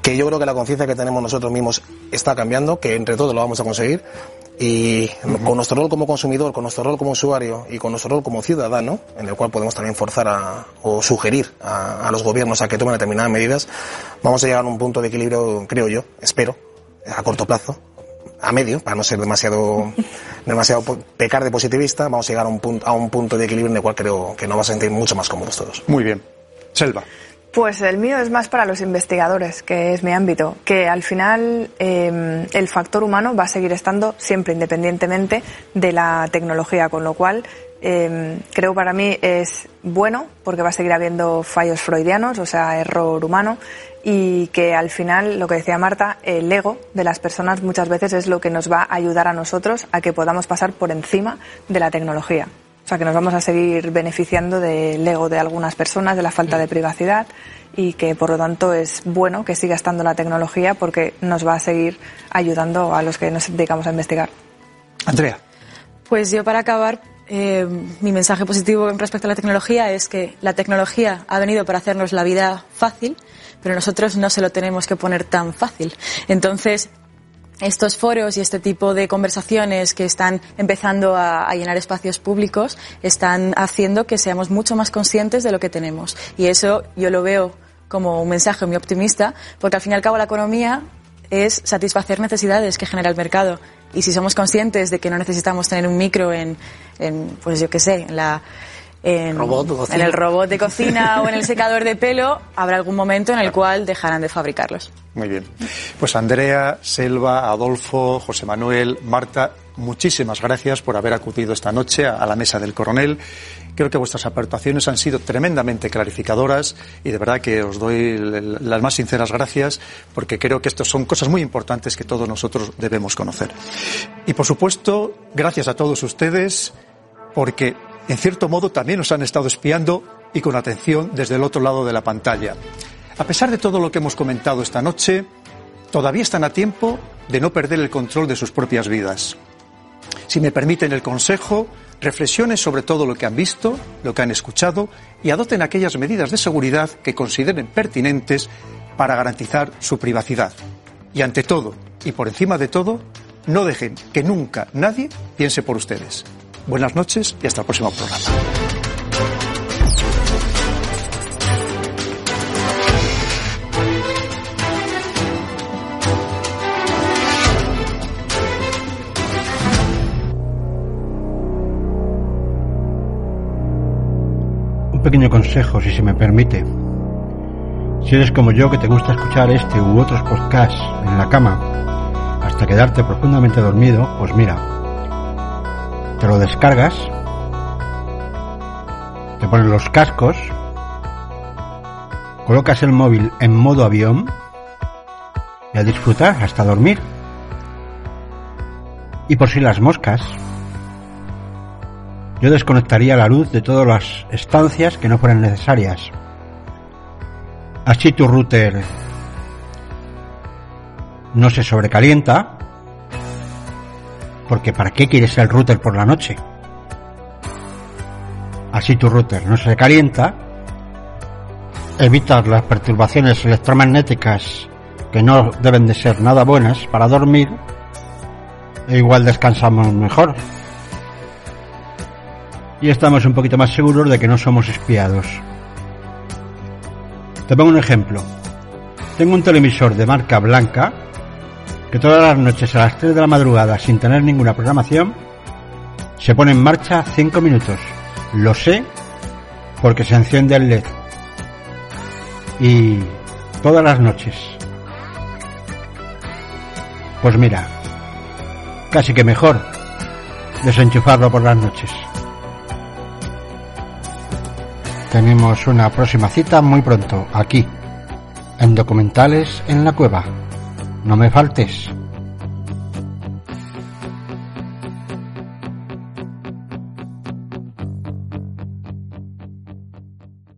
Que yo creo que la conciencia que tenemos nosotros mismos está cambiando, que entre todos lo vamos a conseguir. Y con nuestro rol como consumidor, con nuestro rol como usuario y con nuestro rol como ciudadano, en el cual podemos también forzar a, o sugerir a, a los gobiernos a que tomen determinadas medidas, vamos a llegar a un punto de equilibrio, creo yo, espero, a corto plazo, a medio, para no ser demasiado, demasiado pecar de positivista, vamos a llegar a un, punto, a un punto de equilibrio en el cual creo que nos va a sentir mucho más cómodos todos. Muy bien. Selva. Pues el mío es más para los investigadores, que es mi ámbito, que al final eh, el factor humano va a seguir estando siempre independientemente de la tecnología, con lo cual eh, creo para mí es bueno porque va a seguir habiendo fallos freudianos, o sea, error humano, y que al final, lo que decía Marta, el ego de las personas muchas veces es lo que nos va a ayudar a nosotros a que podamos pasar por encima de la tecnología. O sea, que nos vamos a seguir beneficiando del ego de algunas personas, de la falta de privacidad y que por lo tanto es bueno que siga estando la tecnología porque nos va a seguir ayudando a los que nos dedicamos a investigar. Andrea. Pues yo para acabar, eh, mi mensaje positivo respecto a la tecnología es que la tecnología ha venido para hacernos la vida fácil, pero nosotros no se lo tenemos que poner tan fácil. Entonces, estos foros y este tipo de conversaciones que están empezando a, llenar espacios públicos están haciendo que seamos mucho más conscientes de lo que tenemos. Y eso yo lo veo como un mensaje muy optimista, porque al fin y al cabo la economía es satisfacer necesidades que genera el mercado. Y si somos conscientes de que no necesitamos tener un micro en, en pues yo qué sé, en la en, Robot el robot de cocina o en el secador de pelo, habrá algún momento en el cual dejarán de fabricarlos. Muy bien. Pues Andrea, Selva, Adolfo, José Manuel, Marta, muchísimas gracias por haber acudido esta noche a, la mesa del coronel. Creo que vuestras aportaciones han sido tremendamente clarificadoras y de verdad que os doy las más sinceras gracias porque creo que estas son cosas muy importantes que todos nosotros debemos conocer. Y por supuesto, gracias a todos ustedes porque en cierto modo también nos han estado espiando y con atención desde el otro lado de la pantalla. A pesar de todo lo que hemos comentado esta noche, todavía están a tiempo de no perder el control de sus propias vidas. Si me permiten el consejo, reflexionen sobre todo lo que han visto, lo que han escuchado y adopten aquellas medidas de seguridad que consideren pertinentes para garantizar su privacidad. Y ante todo, y por encima de todo, no dejen que nunca nadie piense por ustedes. Buenas noches y hasta el próximo programa. Un pequeño consejo, si se me permite. Si eres como yo que te gusta escuchar este u otros podcasts en la cama hasta quedarte profundamente dormido, pues mira, te lo descargas, te pones los cascos, colocas el móvil en modo avión y a disfrutar hasta dormir. Y por si las moscas, yo desconectaría la luz de todas las estancias que no fueran necesarias. Así tu router no se sobrecalienta, porque ¿para qué quieres el router por la noche? Así tu router no se calienta, evitas las perturbaciones electromagnéticas que no deben de ser nada buenas para dormir e igual descansamos mejor. Y estamos un poquito más seguros de que no somos espiados. Te pongo un ejemplo. Tengo un televisor de marca blanca que todas las noches a las 3 de la madrugada sin tener ninguna programación se pone en marcha 5 minutos. Lo sé porque se enciende el LED. Y todas las noches. Pues mira, casi que mejor desenchufarlo por las noches. Tenemos una próxima cita muy pronto, aquí, en Documentales en la Cueva. No me faltes.